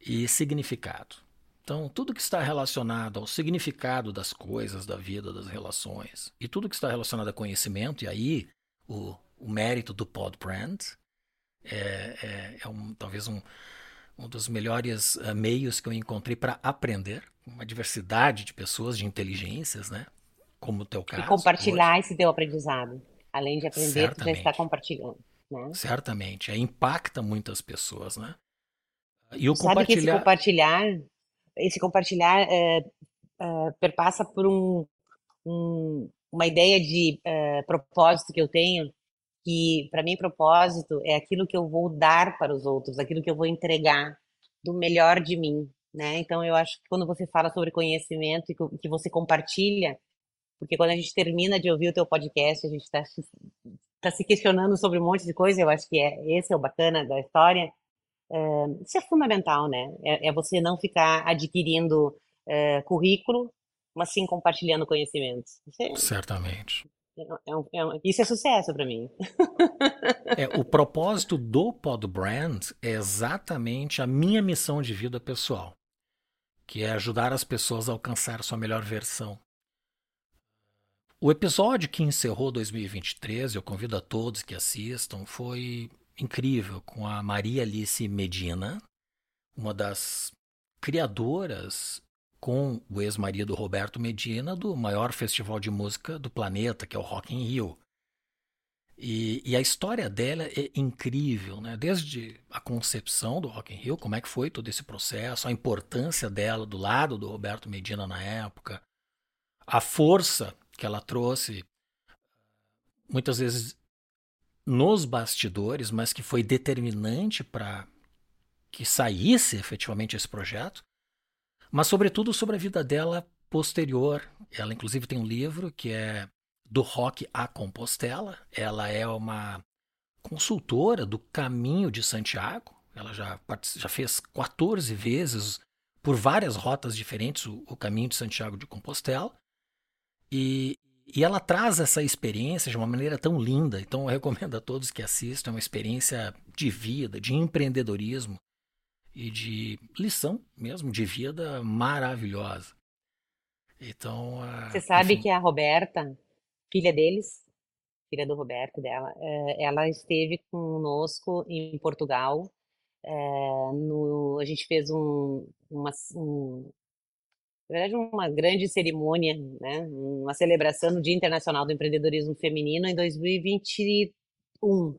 e significado. Então, tudo que está relacionado ao significado das coisas, da vida, das relações, e tudo que está relacionado a conhecimento, e aí o, o mérito do Pod Brand é, é, é um, talvez um, um dos melhores uh, meios que eu encontrei para aprender, uma diversidade de pessoas, de inteligências, né? Como o teu caso. E compartilhar hoje. esse teu aprendizado. Além de aprender, Certamente. tu já está compartilhando. Né? Certamente. É, impacta muitas pessoas, né? E o Sabe compartilhar... que esse compartilhar, esse compartilhar é, perpassa por um, um, uma ideia de é, propósito que eu tenho, que para mim propósito é aquilo que eu vou dar para os outros, aquilo que eu vou entregar do melhor de mim, né? Então eu acho que quando você fala sobre conhecimento e que você compartilha, porque quando a gente termina de ouvir o teu podcast, a gente está tá se questionando sobre um monte de coisa, eu acho que é esse é o bacana da história. É, isso é fundamental, né? É, é você não ficar adquirindo é, currículo, mas sim compartilhando conhecimentos. É, Certamente. É um, é um, isso é sucesso para mim. é, o propósito do Pod Brand é exatamente a minha missão de vida pessoal, que é ajudar as pessoas a alcançar sua melhor versão. O episódio que encerrou 2023, eu convido a todos que assistam, foi incrível com a Maria Alice Medina, uma das criadoras com o ex-marido Roberto Medina do maior festival de música do planeta, que é o Rock in Rio. E, e, a história dela é incrível, né? Desde a concepção do Rock in Rio, como é que foi todo esse processo, a importância dela do lado do Roberto Medina na época, a força que ela trouxe, muitas vezes nos bastidores, mas que foi determinante para que saísse efetivamente esse projeto mas sobretudo sobre a vida dela posterior. Ela, inclusive, tem um livro que é Do Rock à Compostela. Ela é uma consultora do Caminho de Santiago. Ela já, já fez 14 vezes, por várias rotas diferentes, o, o Caminho de Santiago de Compostela. E, e ela traz essa experiência de uma maneira tão linda. Então, eu recomendo a todos que assistam. É uma experiência de vida, de empreendedorismo e de lição mesmo, de vida maravilhosa. Então. Você sabe enfim... que a Roberta, filha deles, filha do Roberto dela, eh, ela esteve conosco em Portugal. É, no, a gente fez um, uma, um, na verdade, uma grande cerimônia, né? uma celebração do Dia Internacional do Empreendedorismo Feminino em 2021,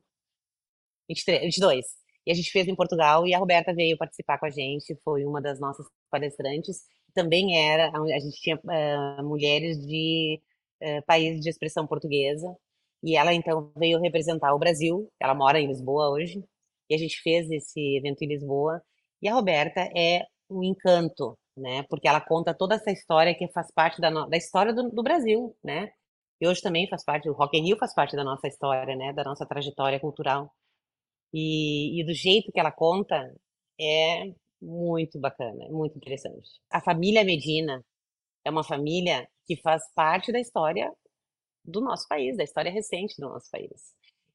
23, 22. E a gente fez em Portugal e a Roberta veio participar com a gente, foi uma das nossas palestrantes. Também era, a gente tinha uh, mulheres de uh, países de expressão portuguesa. E ela então veio representar o Brasil. Ela mora em Lisboa hoje. E a gente fez esse evento em Lisboa. E a Roberta é um encanto, né? Porque ela conta toda essa história que faz parte da, da história do, do, Brasil, né? E hoje também faz parte, o Rock in Rio faz parte da nossa história, né? Da nossa trajetória cultural. E, e do jeito que ela conta, é muito bacana, é muito interessante. A família Medina é uma família que faz parte da história do nosso país, da história recente do nosso país.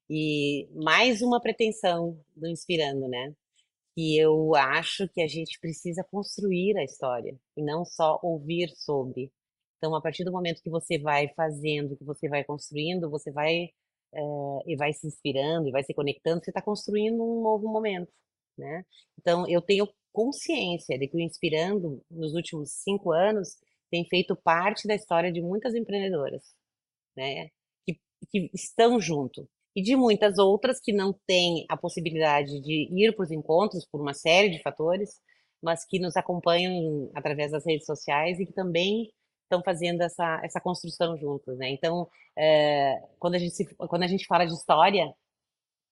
E mais uma pretensão do Inspirando, né? Que eu acho que a gente precisa construir a história e não só ouvir sobre. Então, a partir do momento que você vai fazendo, que você vai construindo, você vai é, e vai se inspirando e vai se conectando, você está construindo um novo momento, né? Então, eu tenho consciência de que o Inspirando, nos últimos cinco anos, tem feito parte da história de muitas empreendedoras, né? Que, que estão junto. E de muitas outras que não têm a possibilidade de ir para os encontros por uma série de fatores, mas que nos acompanham através das redes sociais e que também estão fazendo essa, essa construção juntos, né? Então, é, quando, a gente se, quando a gente fala de história,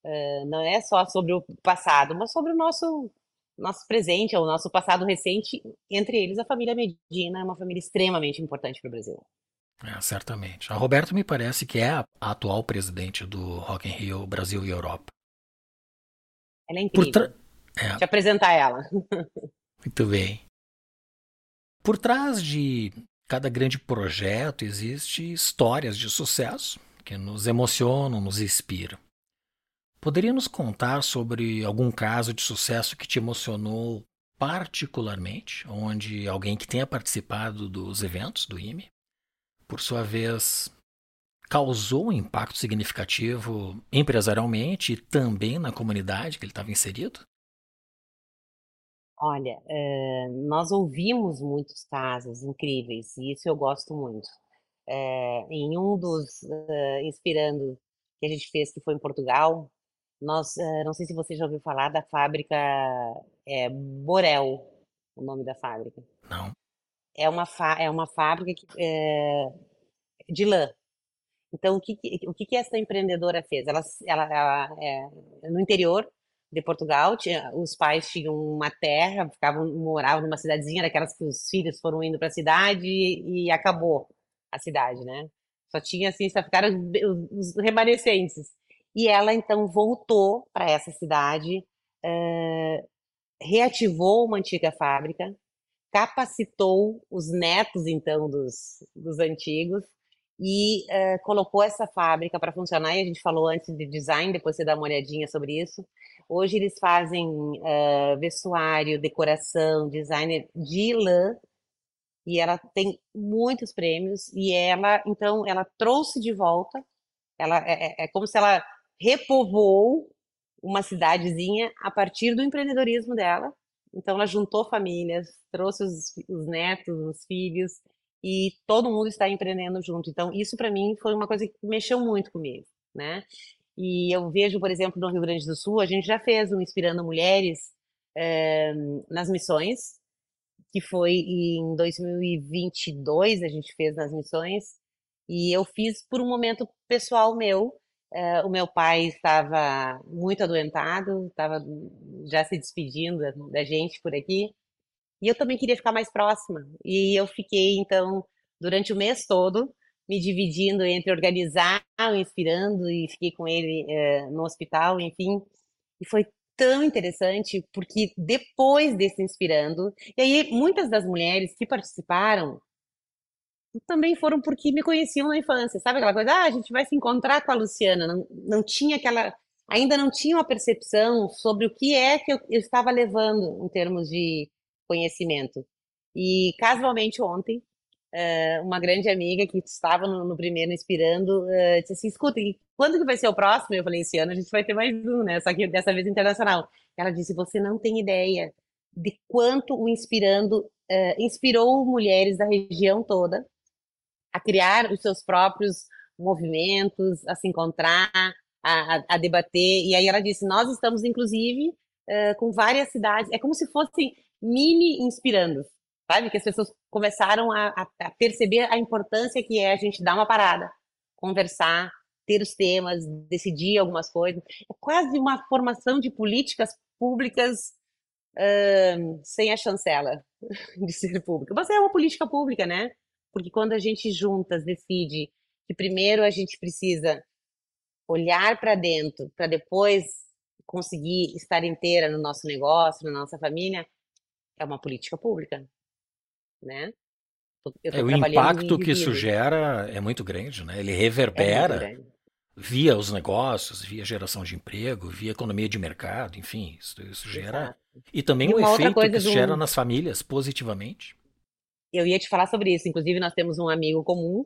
é, não é só sobre o passado, mas sobre o nosso nosso presente, o nosso passado recente, entre eles a família Medina é uma família extremamente importante para o Brasil. É, certamente. A Roberta me parece que é a atual presidente do Rock in Rio Brasil e Europa. Ela é incrível. Por, é. te apresentar ela. Muito bem. Por trás de cada grande projeto existe histórias de sucesso que nos emocionam, nos inspiram. Poderia nos contar sobre algum caso de sucesso que te emocionou particularmente, onde alguém que tenha participado dos eventos do IME, por sua vez, causou um impacto significativo empresarialmente e também na comunidade que ele estava inserido? Olha, eh, nós ouvimos muitos casos incríveis e isso eu gosto muito. Eh, em um dos eh, Inspirando que a gente fez, que foi em Portugal, nós, não sei se você já ouviu falar da fábrica é, Borel, o nome da fábrica. Não. É uma, é uma fábrica que, é, de lã. Então, o que, o que, que essa empreendedora fez? Ela, ela, ela é, no interior de Portugal, tinha, os pais tinham uma terra, ficavam, moravam numa cidadezinha, daquelas que os filhos foram indo para a cidade e, e, acabou a cidade, né? Só tinha assim, só ficaram os, os remanescentes. E ela então voltou para essa cidade, uh, reativou uma antiga fábrica, capacitou os netos então dos, dos antigos e uh, colocou essa fábrica para funcionar. E a gente falou antes de design, depois você dá uma olhadinha sobre isso. Hoje eles fazem uh, vestuário, decoração, designer de lã e ela tem muitos prêmios e ela então ela trouxe de volta. Ela é, é, é como se ela repovoou uma cidadezinha a partir do empreendedorismo dela. Então ela juntou famílias, trouxe os, os netos, os filhos e todo mundo está empreendendo junto. Então, isso para mim foi uma coisa que mexeu muito comigo, né? E eu vejo, por exemplo, no Rio Grande do Sul, a gente já fez um Inspirando Mulheres é, nas missões, que foi em 2022, a gente fez nas missões, e eu fiz por um momento pessoal meu. É, o meu pai estava muito adoentado, estava já se despedindo da gente por aqui, e eu também queria ficar mais próxima. E eu fiquei, então, durante o mês todo, me dividindo entre organizar Inspirando e fiquei com ele é, no hospital, enfim. E foi tão interessante, porque depois desse Inspirando, e aí muitas das mulheres que participaram também foram porque me conheciam na infância, sabe aquela coisa, ah, a gente vai se encontrar com a Luciana, não, não tinha aquela, ainda não tinha uma percepção sobre o que é que eu, eu estava levando em termos de conhecimento. E casualmente ontem, uh, uma grande amiga que estava no, no primeiro inspirando uh, disse assim: escuta, quando que vai ser o próximo? Eu falei: esse ano a gente vai ter mais um, né? Só que dessa vez internacional. Ela disse: você não tem ideia de quanto o inspirando uh, inspirou mulheres da região toda a criar os seus próprios movimentos, a se encontrar, a, a, a debater. E aí ela disse: nós estamos inclusive com várias cidades. É como se fossem mini inspirando, sabe? Que as pessoas começaram a, a, perceber a importância que é a gente dar uma parada, conversar, ter os temas, decidir algumas coisas. É quase uma formação de políticas públicas uh, sem a chancela de ser pública. Mas é uma política pública, né? Porque quando a gente juntas decide que primeiro a gente precisa olhar para dentro, para depois conseguir estar inteira no nosso negócio, na nossa família, é uma política pública, né? É, o impacto que isso gera é muito grande, né? Ele é reverbera é via os negócios, via geração de emprego, via economia de mercado, enfim, isso, isso gera. Exato. E também e o efeito que isso gera nas famílias positivamente. Eu ia te falar sobre isso. Inclusive, nós temos um amigo comum,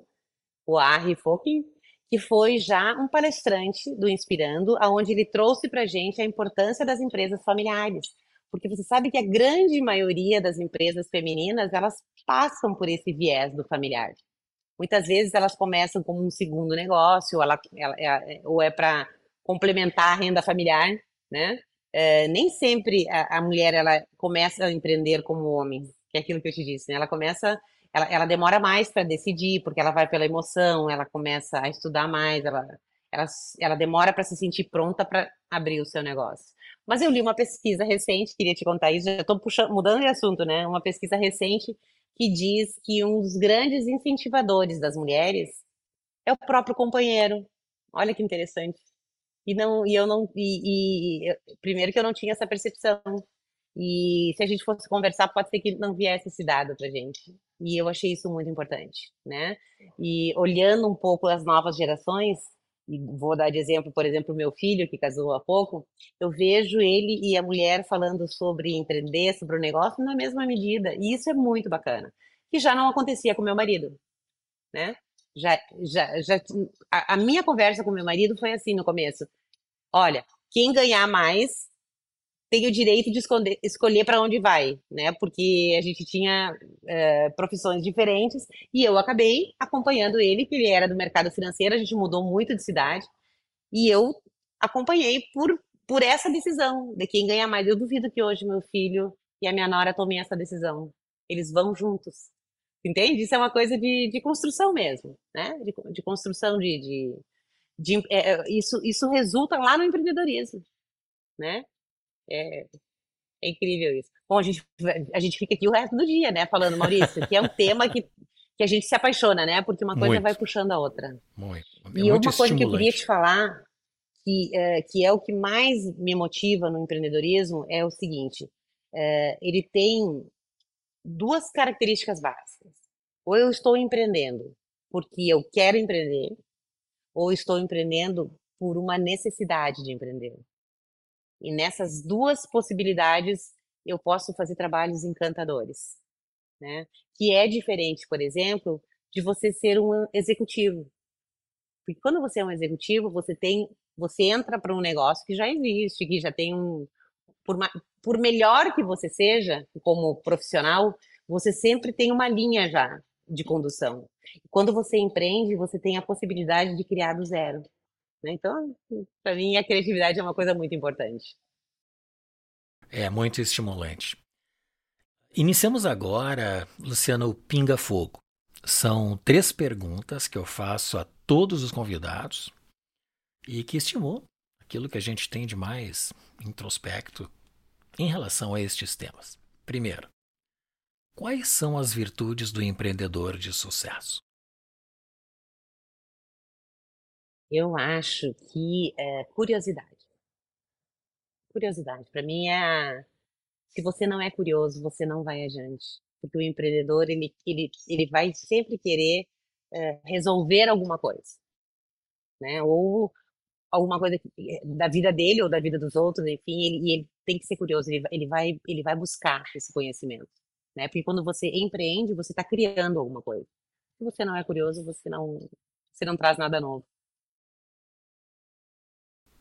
o Harry Fokin, que foi já um palestrante do Inspirando, aonde ele trouxe para gente a importância das empresas familiares porque você sabe que a grande maioria das empresas femininas, elas passam por esse viés do familiar. Muitas vezes elas começam como um segundo negócio, ela, ela, ela é, ou é para complementar a renda familiar, né? É, nem sempre a, a, mulher ela começa a empreender como homem, é aquilo que eu te disse, né? Ela começa, ela, ela demora mais para decidir, porque ela vai pela emoção, ela começa a estudar mais, ela, ela, ela demora para se sentir pronta para abrir o seu negócio. Mas eu li uma pesquisa recente, queria te contar isso, já estou mudando de assunto, né? Uma pesquisa recente que diz que um dos grandes incentivadores das mulheres é o próprio companheiro. Olha que interessante. E não, e eu não, e, e primeiro que eu não tinha essa percepção. E se a gente fosse conversar, pode ser que não viesse esse dado para gente. E eu achei isso muito importante, né? E olhando um pouco as novas gerações, e vou dar de exemplo, por exemplo, meu filho, que casou há pouco, eu vejo ele e a mulher falando sobre empreender, sobre o negócio, na mesma medida. E isso é muito bacana. Que já não acontecia com meu marido, né? Já, já, já, a, a minha conversa com meu marido foi assim no começo. Olha, quem ganhar mais tem o direito de escolher, escolher para onde vai, né? Porque a gente tinha é, profissões diferentes e eu acabei acompanhando ele, que ele era do mercado financeiro, a gente mudou muito de cidade e eu acompanhei por, por essa decisão de quem ganha mais. Eu duvido que hoje meu filho e a minha nora tomem essa decisão. Eles vão juntos. Entende? Isso é uma coisa de, de construção mesmo, né? De, de construção de. de, de é, é isso, isso resulta lá no empreendedorismo, né? É, é incrível isso. Bom, a gente, a gente fica aqui o resto do dia, né, falando, Maurício, que é um tema que, que a gente se apaixona, né? Porque uma coisa Muito. vai puxando a outra. Muito. É E muito uma coisa que eu queria te falar, que, é, que é o que mais me motiva no empreendedorismo, é o seguinte: é, ele tem duas características básicas. Ou eu estou empreendendo porque eu quero empreender, ou estou empreendendo por uma necessidade de empreender. E nessas duas possibilidades, eu posso fazer trabalhos encantadores, né? Que é diferente, por exemplo, de você ser um executivo. Porque quando você é um executivo, você tem, você entra para um negócio que já existe, que já tem um, por, por melhor que você seja como profissional, você sempre tem uma linha já de condução. Quando você empreende, você tem a possibilidade de criar do zero. Né? Então, para mim, a criatividade é uma coisa muito importante. É muito estimulante. Iniciamos agora, Luciano, o Pinga Fogo. São três perguntas que eu faço a todos os convidados e que estimulam aquilo que a gente tem de mais introspecto em relação a estes temas. Primeiro, quais são as virtudes do empreendedor de sucesso? Eu acho que é curiosidade. Curiosidade. Para mim é se você não é curioso, você não vai adiante. Porque o empreendedor, ele, ele, ele vai sempre querer é, resolver alguma coisa, né? Ou alguma coisa que- da vida dele ou da vida dos outros, enfim, ele, ele tem que ser curioso, ele, ele vai, ele vai buscar esse conhecimento, né? Porque quando você empreende, você está criando alguma coisa. Se você não é curioso, você não, você não traz nada novo.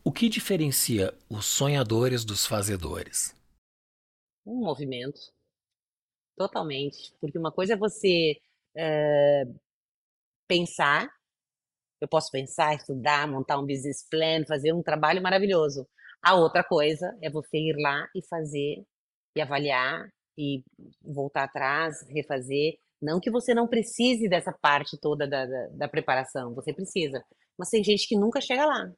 O que diferencia os sonhadores dos fazedores? Um movimento, totalmente. Porque uma coisa é você eh, pensar, eu posso pensar, estudar, montar um business plan, fazer um trabalho maravilhoso. A outra coisa é você ir lá e fazer, e avaliar, e voltar atrás, refazer. Não que você não precise dessa parte toda da, da, da preparação, você precisa. Mas tem gente que nunca chega lá.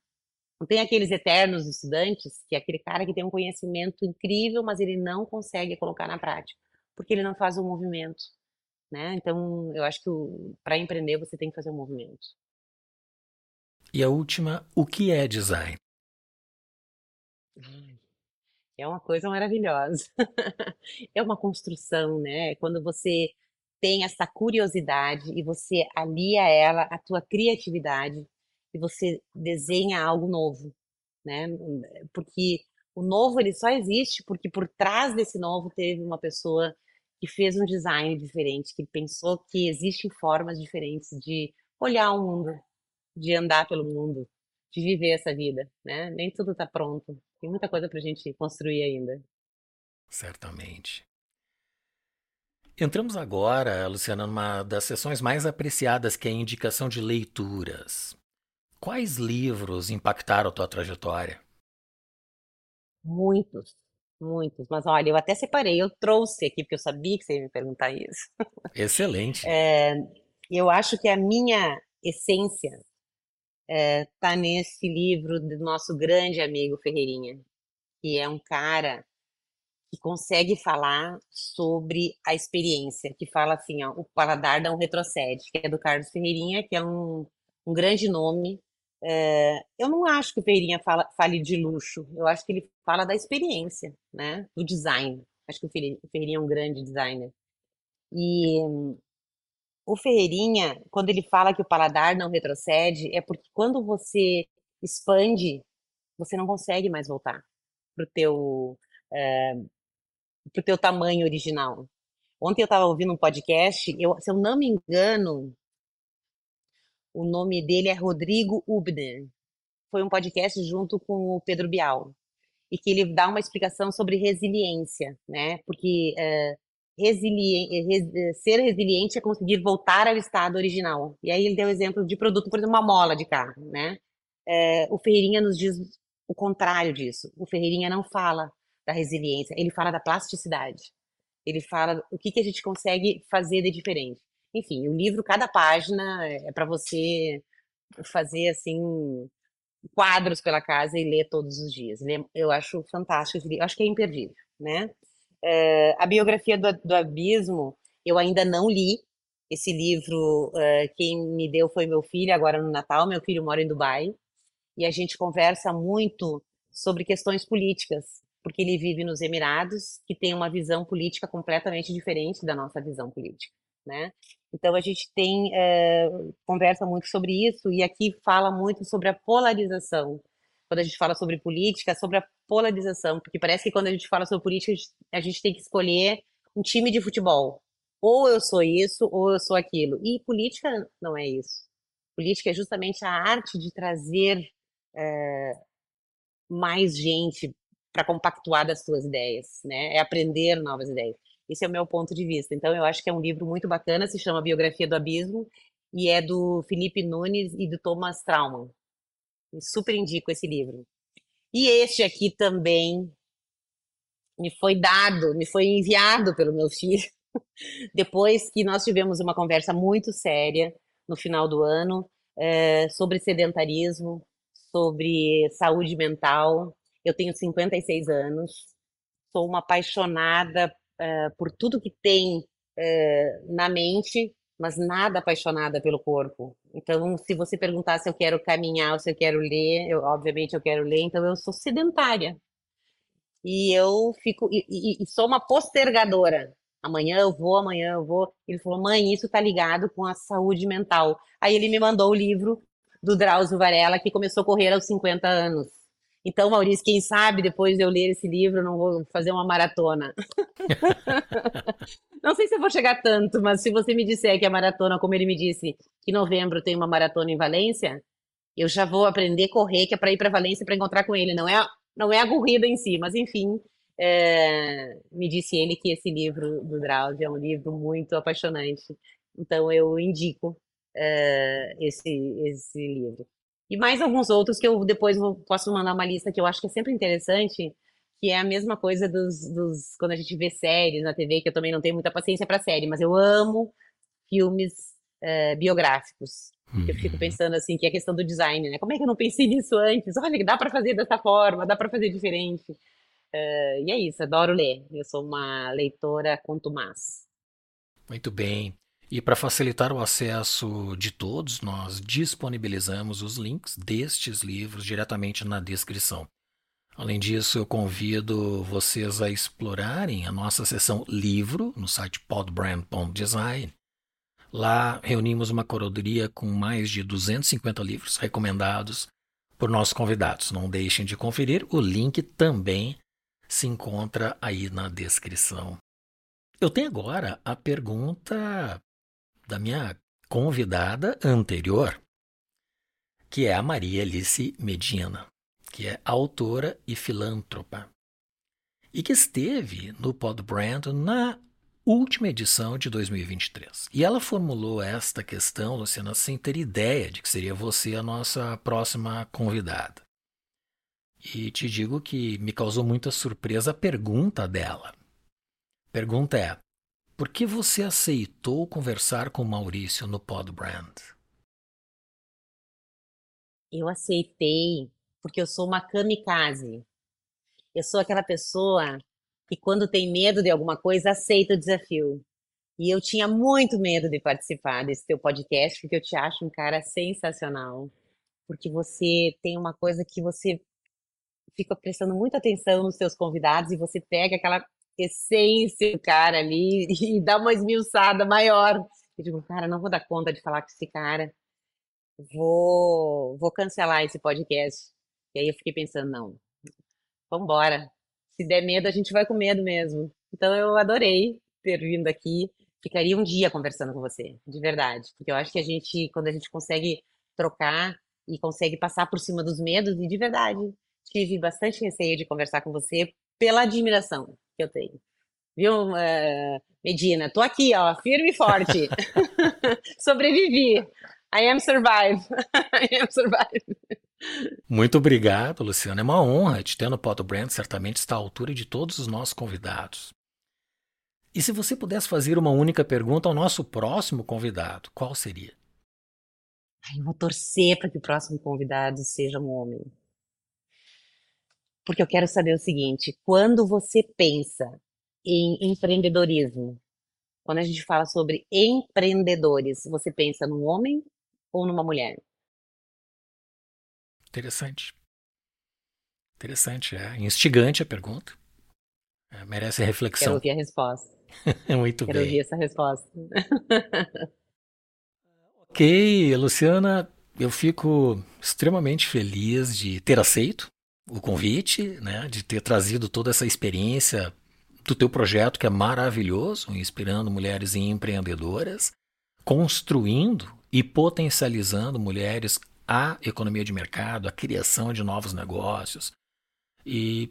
Tem aqueles eternos estudantes, que é aquele cara que tem um conhecimento incrível, mas ele não consegue colocar na prática, porque ele não faz o movimento, né? Então, eu acho que para empreender você tem que fazer um movimento. E a última, o que é design? É uma coisa maravilhosa. É uma construção, né? Quando você tem essa curiosidade e você alia ela a tua criatividade você desenha algo novo, né? Porque o novo ele só existe porque por trás desse novo teve uma pessoa que fez um design diferente, que pensou que existem formas diferentes de olhar o mundo, de andar pelo mundo, de viver essa vida, né? Nem tudo está pronto. Tem muita coisa para a gente construir ainda. Certamente. Entramos agora, Luciana, numa das sessões mais apreciadas, que é a indicação de leituras. Quais livros impactaram a tua trajetória? Muitos, muitos. Mas olha, eu até separei, eu trouxe aqui, porque eu sabia que você ia me perguntar isso. Excelente. É, eu acho que a minha essência está nesse livro do nosso grande amigo Ferreirinha, que é um cara que consegue falar sobre a experiência, que fala assim, ó, o paladar não retrocede, que é do Carlos Ferreirinha, que é um, um grande nome É, eu não acho que o Ferreirinha fala, fale de luxo, eu acho que ele fala da experiência, né? Do design. Acho que o Ferreirinha é um grande designer. E o Ferreirinha, quando ele fala que o paladar não retrocede, é porque quando você expande, você não consegue mais voltar para o teu, é, pro teu tamanho original. Ontem eu estava ouvindo um podcast, eu, se eu não me engano, o nome dele é Rodrigo Ubner. Foi um podcast junto com o Pedro Bial. E que ele dá uma explicação sobre resiliência, né? Porque é, resili res ser resiliente é conseguir voltar ao estado original. E aí ele deu exemplo de produto, por exemplo, uma mola de carro, né? O Ferreirinha nos diz o contrário disso. O Ferreirinha não fala da resiliência, ele fala da plasticidade. Ele fala o que, que a gente consegue fazer de diferente. Enfim, o livro, cada página é para você fazer assim quadros pela casa e ler todos os dias. Eu acho fantástico, eu acho que é imperdível, né? É, a biografia do, do, Abismo eu ainda não li. Esse livro, é, quem me deu foi meu filho, agora no Natal. Meu filho mora em Dubai e a gente conversa muito sobre questões políticas, porque ele vive nos Emirados, que tem uma visão política completamente diferente da nossa visão política né? Então a gente tem é, conversa muito sobre isso e aqui fala muito sobre a polarização. Quando a gente fala sobre política, sobre a polarização, porque parece que quando a gente fala sobre política, a gente tem que escolher um time de futebol. Ou eu sou isso, ou eu sou aquilo. E política não é isso. Política é justamente a arte de trazer é, mais gente para compactuar das suas ideias, né? É aprender novas ideias. Esse é o meu ponto de vista. Então, eu acho que é um livro muito bacana, se chama Biografia do Abismo, e é do Felipe Nunes e do Thomas Trauman. Eu super indico esse livro. E este aqui também me foi dado, me foi enviado pelo meu filho, depois que nós tivemos uma conversa muito séria no final do ano é, sobre sedentarismo, sobre saúde mental. Eu tenho 56 anos, sou uma apaixonada uh, por tudo que tem uh, na mente, mas nada apaixonada pelo corpo. Então, se você perguntar se eu quero caminhar ou se eu quero ler, eu, obviamente eu quero ler, então eu sou sedentária. E eu fico, e, e, e sou uma postergadora. Amanhã eu vou, amanhã eu vou. Ele falou, mãe, isso tá ligado com a saúde mental. Aí ele me mandou o livro do Drauzio Varela, que começou a correr aos 50 anos. Então, Maurício, quem sabe depois de eu ler esse livro, eu não vou fazer uma maratona. não sei se eu vou chegar tanto, mas se você me disser que a maratona, como ele me disse, que em novembro tem uma maratona em Valência, eu já vou aprender a correr, que é para ir para Valência para encontrar com ele. Não é, não é a corrida em si, mas enfim, é, me disse ele que esse livro do Drauzio é um livro muito apaixonante. Então, eu indico é, esse, esse livro. E mais alguns outros que eu depois vou, posso mandar uma lista que eu acho que é sempre interessante, que é a mesma coisa dos, dos quando a gente vê séries na TV, que eu também não tenho muita paciência para série, mas eu amo filmes é, biográficos. Eu fico uhum. pensando assim, que é a questão do design, né? Como é que eu não pensei nisso antes? Olha, dá para fazer dessa forma, dá para fazer diferente. Uh, e é isso, adoro ler. Eu sou uma leitora contumaz. Muito bem. E para facilitar o acesso de todos, nós disponibilizamos os links destes livros diretamente na descrição. Além disso, eu convido vocês a explorarem a nossa seção livro no site podbrand.design. Lá reunimos uma curadoria com mais de 250 livros recomendados por nossos convidados. Não deixem de conferir, o link também se encontra aí na descrição. Eu tenho agora a pergunta da minha convidada anterior, que é a Maria Alice Medina, que é autora e filântropa, e que esteve no Podbrand na última edição de 2023. E ela formulou esta questão, Luciana, sem ter ideia de que seria você a nossa próxima convidada. E te digo que me causou muita surpresa a pergunta dela. Pergunta é: por que você aceitou conversar com Maurício no Podbrand? Eu aceitei porque eu sou uma kamikaze. Eu sou aquela pessoa que quando tem medo de alguma coisa aceita o desafio. E eu tinha muito medo de participar desse teu podcast porque eu te acho um cara sensacional. porque você tem uma coisa que você fica prestando muita atenção nos seus convidados e você pega aquela essência do cara ali e dá uma esmiuçada maior. Eu digo, cara, não vou dar conta de falar com esse cara. Vou, vou cancelar esse podcast. E aí eu fiquei pensando, não, vambora. Se der medo, a gente vai com medo mesmo. Então eu adorei ter vindo aqui. Ficaria um dia conversando com você, de verdade. Porque eu acho que a gente, quando a gente consegue trocar e consegue passar por cima dos medos, e de verdade, tive bastante receio de conversar com você pela admiração que eu tenho. Viu, uh, Medina? Tô aqui, ó, firme e forte. Sobrevivi. I am survive. I am survive. Muito obrigado, Luciano. É uma honra te ter no Poto Brand. Certamente está à altura de todos os nossos convidados. E se você pudesse fazer uma única pergunta ao nosso próximo convidado, qual seria? eu vou torcer para que o próximo convidado seja um homem porque eu quero saber o seguinte: quando você pensa em empreendedorismo, quando a gente fala sobre empreendedores, você pensa num homem ou numa mulher? Interessante. Interessante, é instigante a pergunta. É, merece reflexão. Quero ouvir a resposta. Muito Quero bem. ouvir essa resposta. ok, Luciana, eu fico extremamente feliz de ter aceito o convite, né, de ter trazido toda essa experiência do teu projeto que é maravilhoso, inspirando mulheres empreendedoras, construindo e potencializando mulheres a economia de mercado, a criação de novos negócios e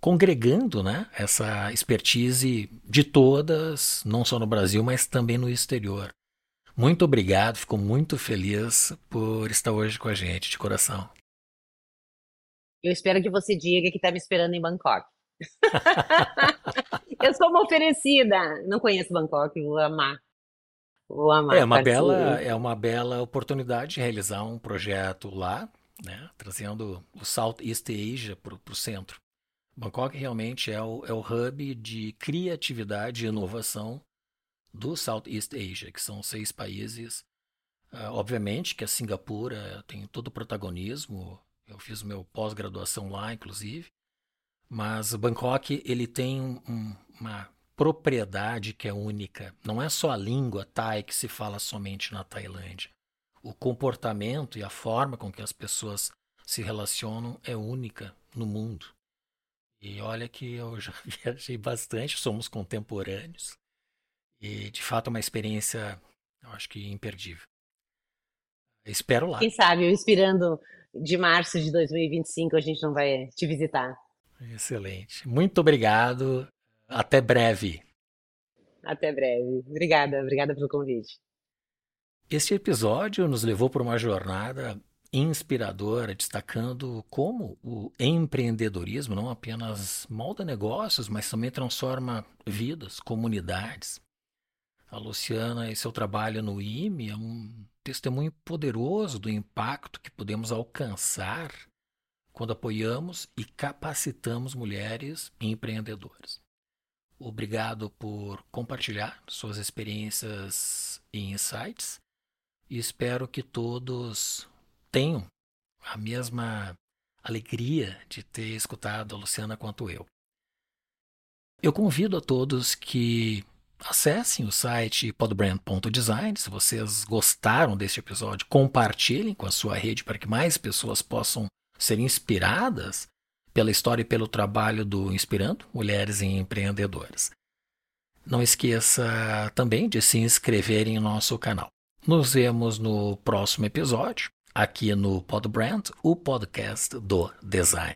congregando, né, essa expertise de todas, não só no Brasil, mas também no exterior. Muito obrigado, fico muito feliz por estar hoje com a gente, de coração. Eu espero que você diga que está me esperando em Bangkok. eu sou uma oferecida. Não conheço Bangkok, vou amar. Vou amar. É uma bela, é uma bela oportunidade de realizar um projeto lá, né, trazendo o Southeast Asia para o centro. Bangkok realmente é o, é o hub de criatividade e inovação do Southeast Asia, que são seis países. Uh, obviamente que a Singapura tem todo o protagonismo eu fiz meu pós-graduação lá, inclusive. Mas Bangkok ele tem um, uma propriedade que é única. Não é só a língua Thai que se fala somente na Tailândia. O comportamento e a forma com que as pessoas se relacionam é única no mundo. E olha que eu já viajei bastante, somos contemporâneos. E de fato é uma experiência, eu acho que imperdível. Espero lá. Quem sabe, eu inspirando de março de 2025 a gente não vai te visitar. Excelente. Muito obrigado. Até breve. Até breve. Obrigada, obrigada pelo convite. Este episódio nos levou por uma jornada inspiradora, destacando como o empreendedorismo não apenas molda negócios, mas também transforma vidas, comunidades. A Luciana e seu trabalho no IME é um testemunho poderoso do impacto que podemos alcançar quando apoiamos e capacitamos mulheres empreendedoras. Obrigado por compartilhar suas experiências e insights e espero que todos tenham a mesma alegria de ter escutado a Luciana quanto eu. Eu convido a todos que acessem o site podbrand.design. Se vocês gostaram deste episódio, compartilhem com a sua rede para que mais pessoas possam ser inspiradas pela história e pelo trabalho do Inspirando Mulheres Empreendedoras. Não esqueça também de se inscrever em nosso canal. Nos vemos no próximo episódio, aqui no Podbrand, o podcast do design.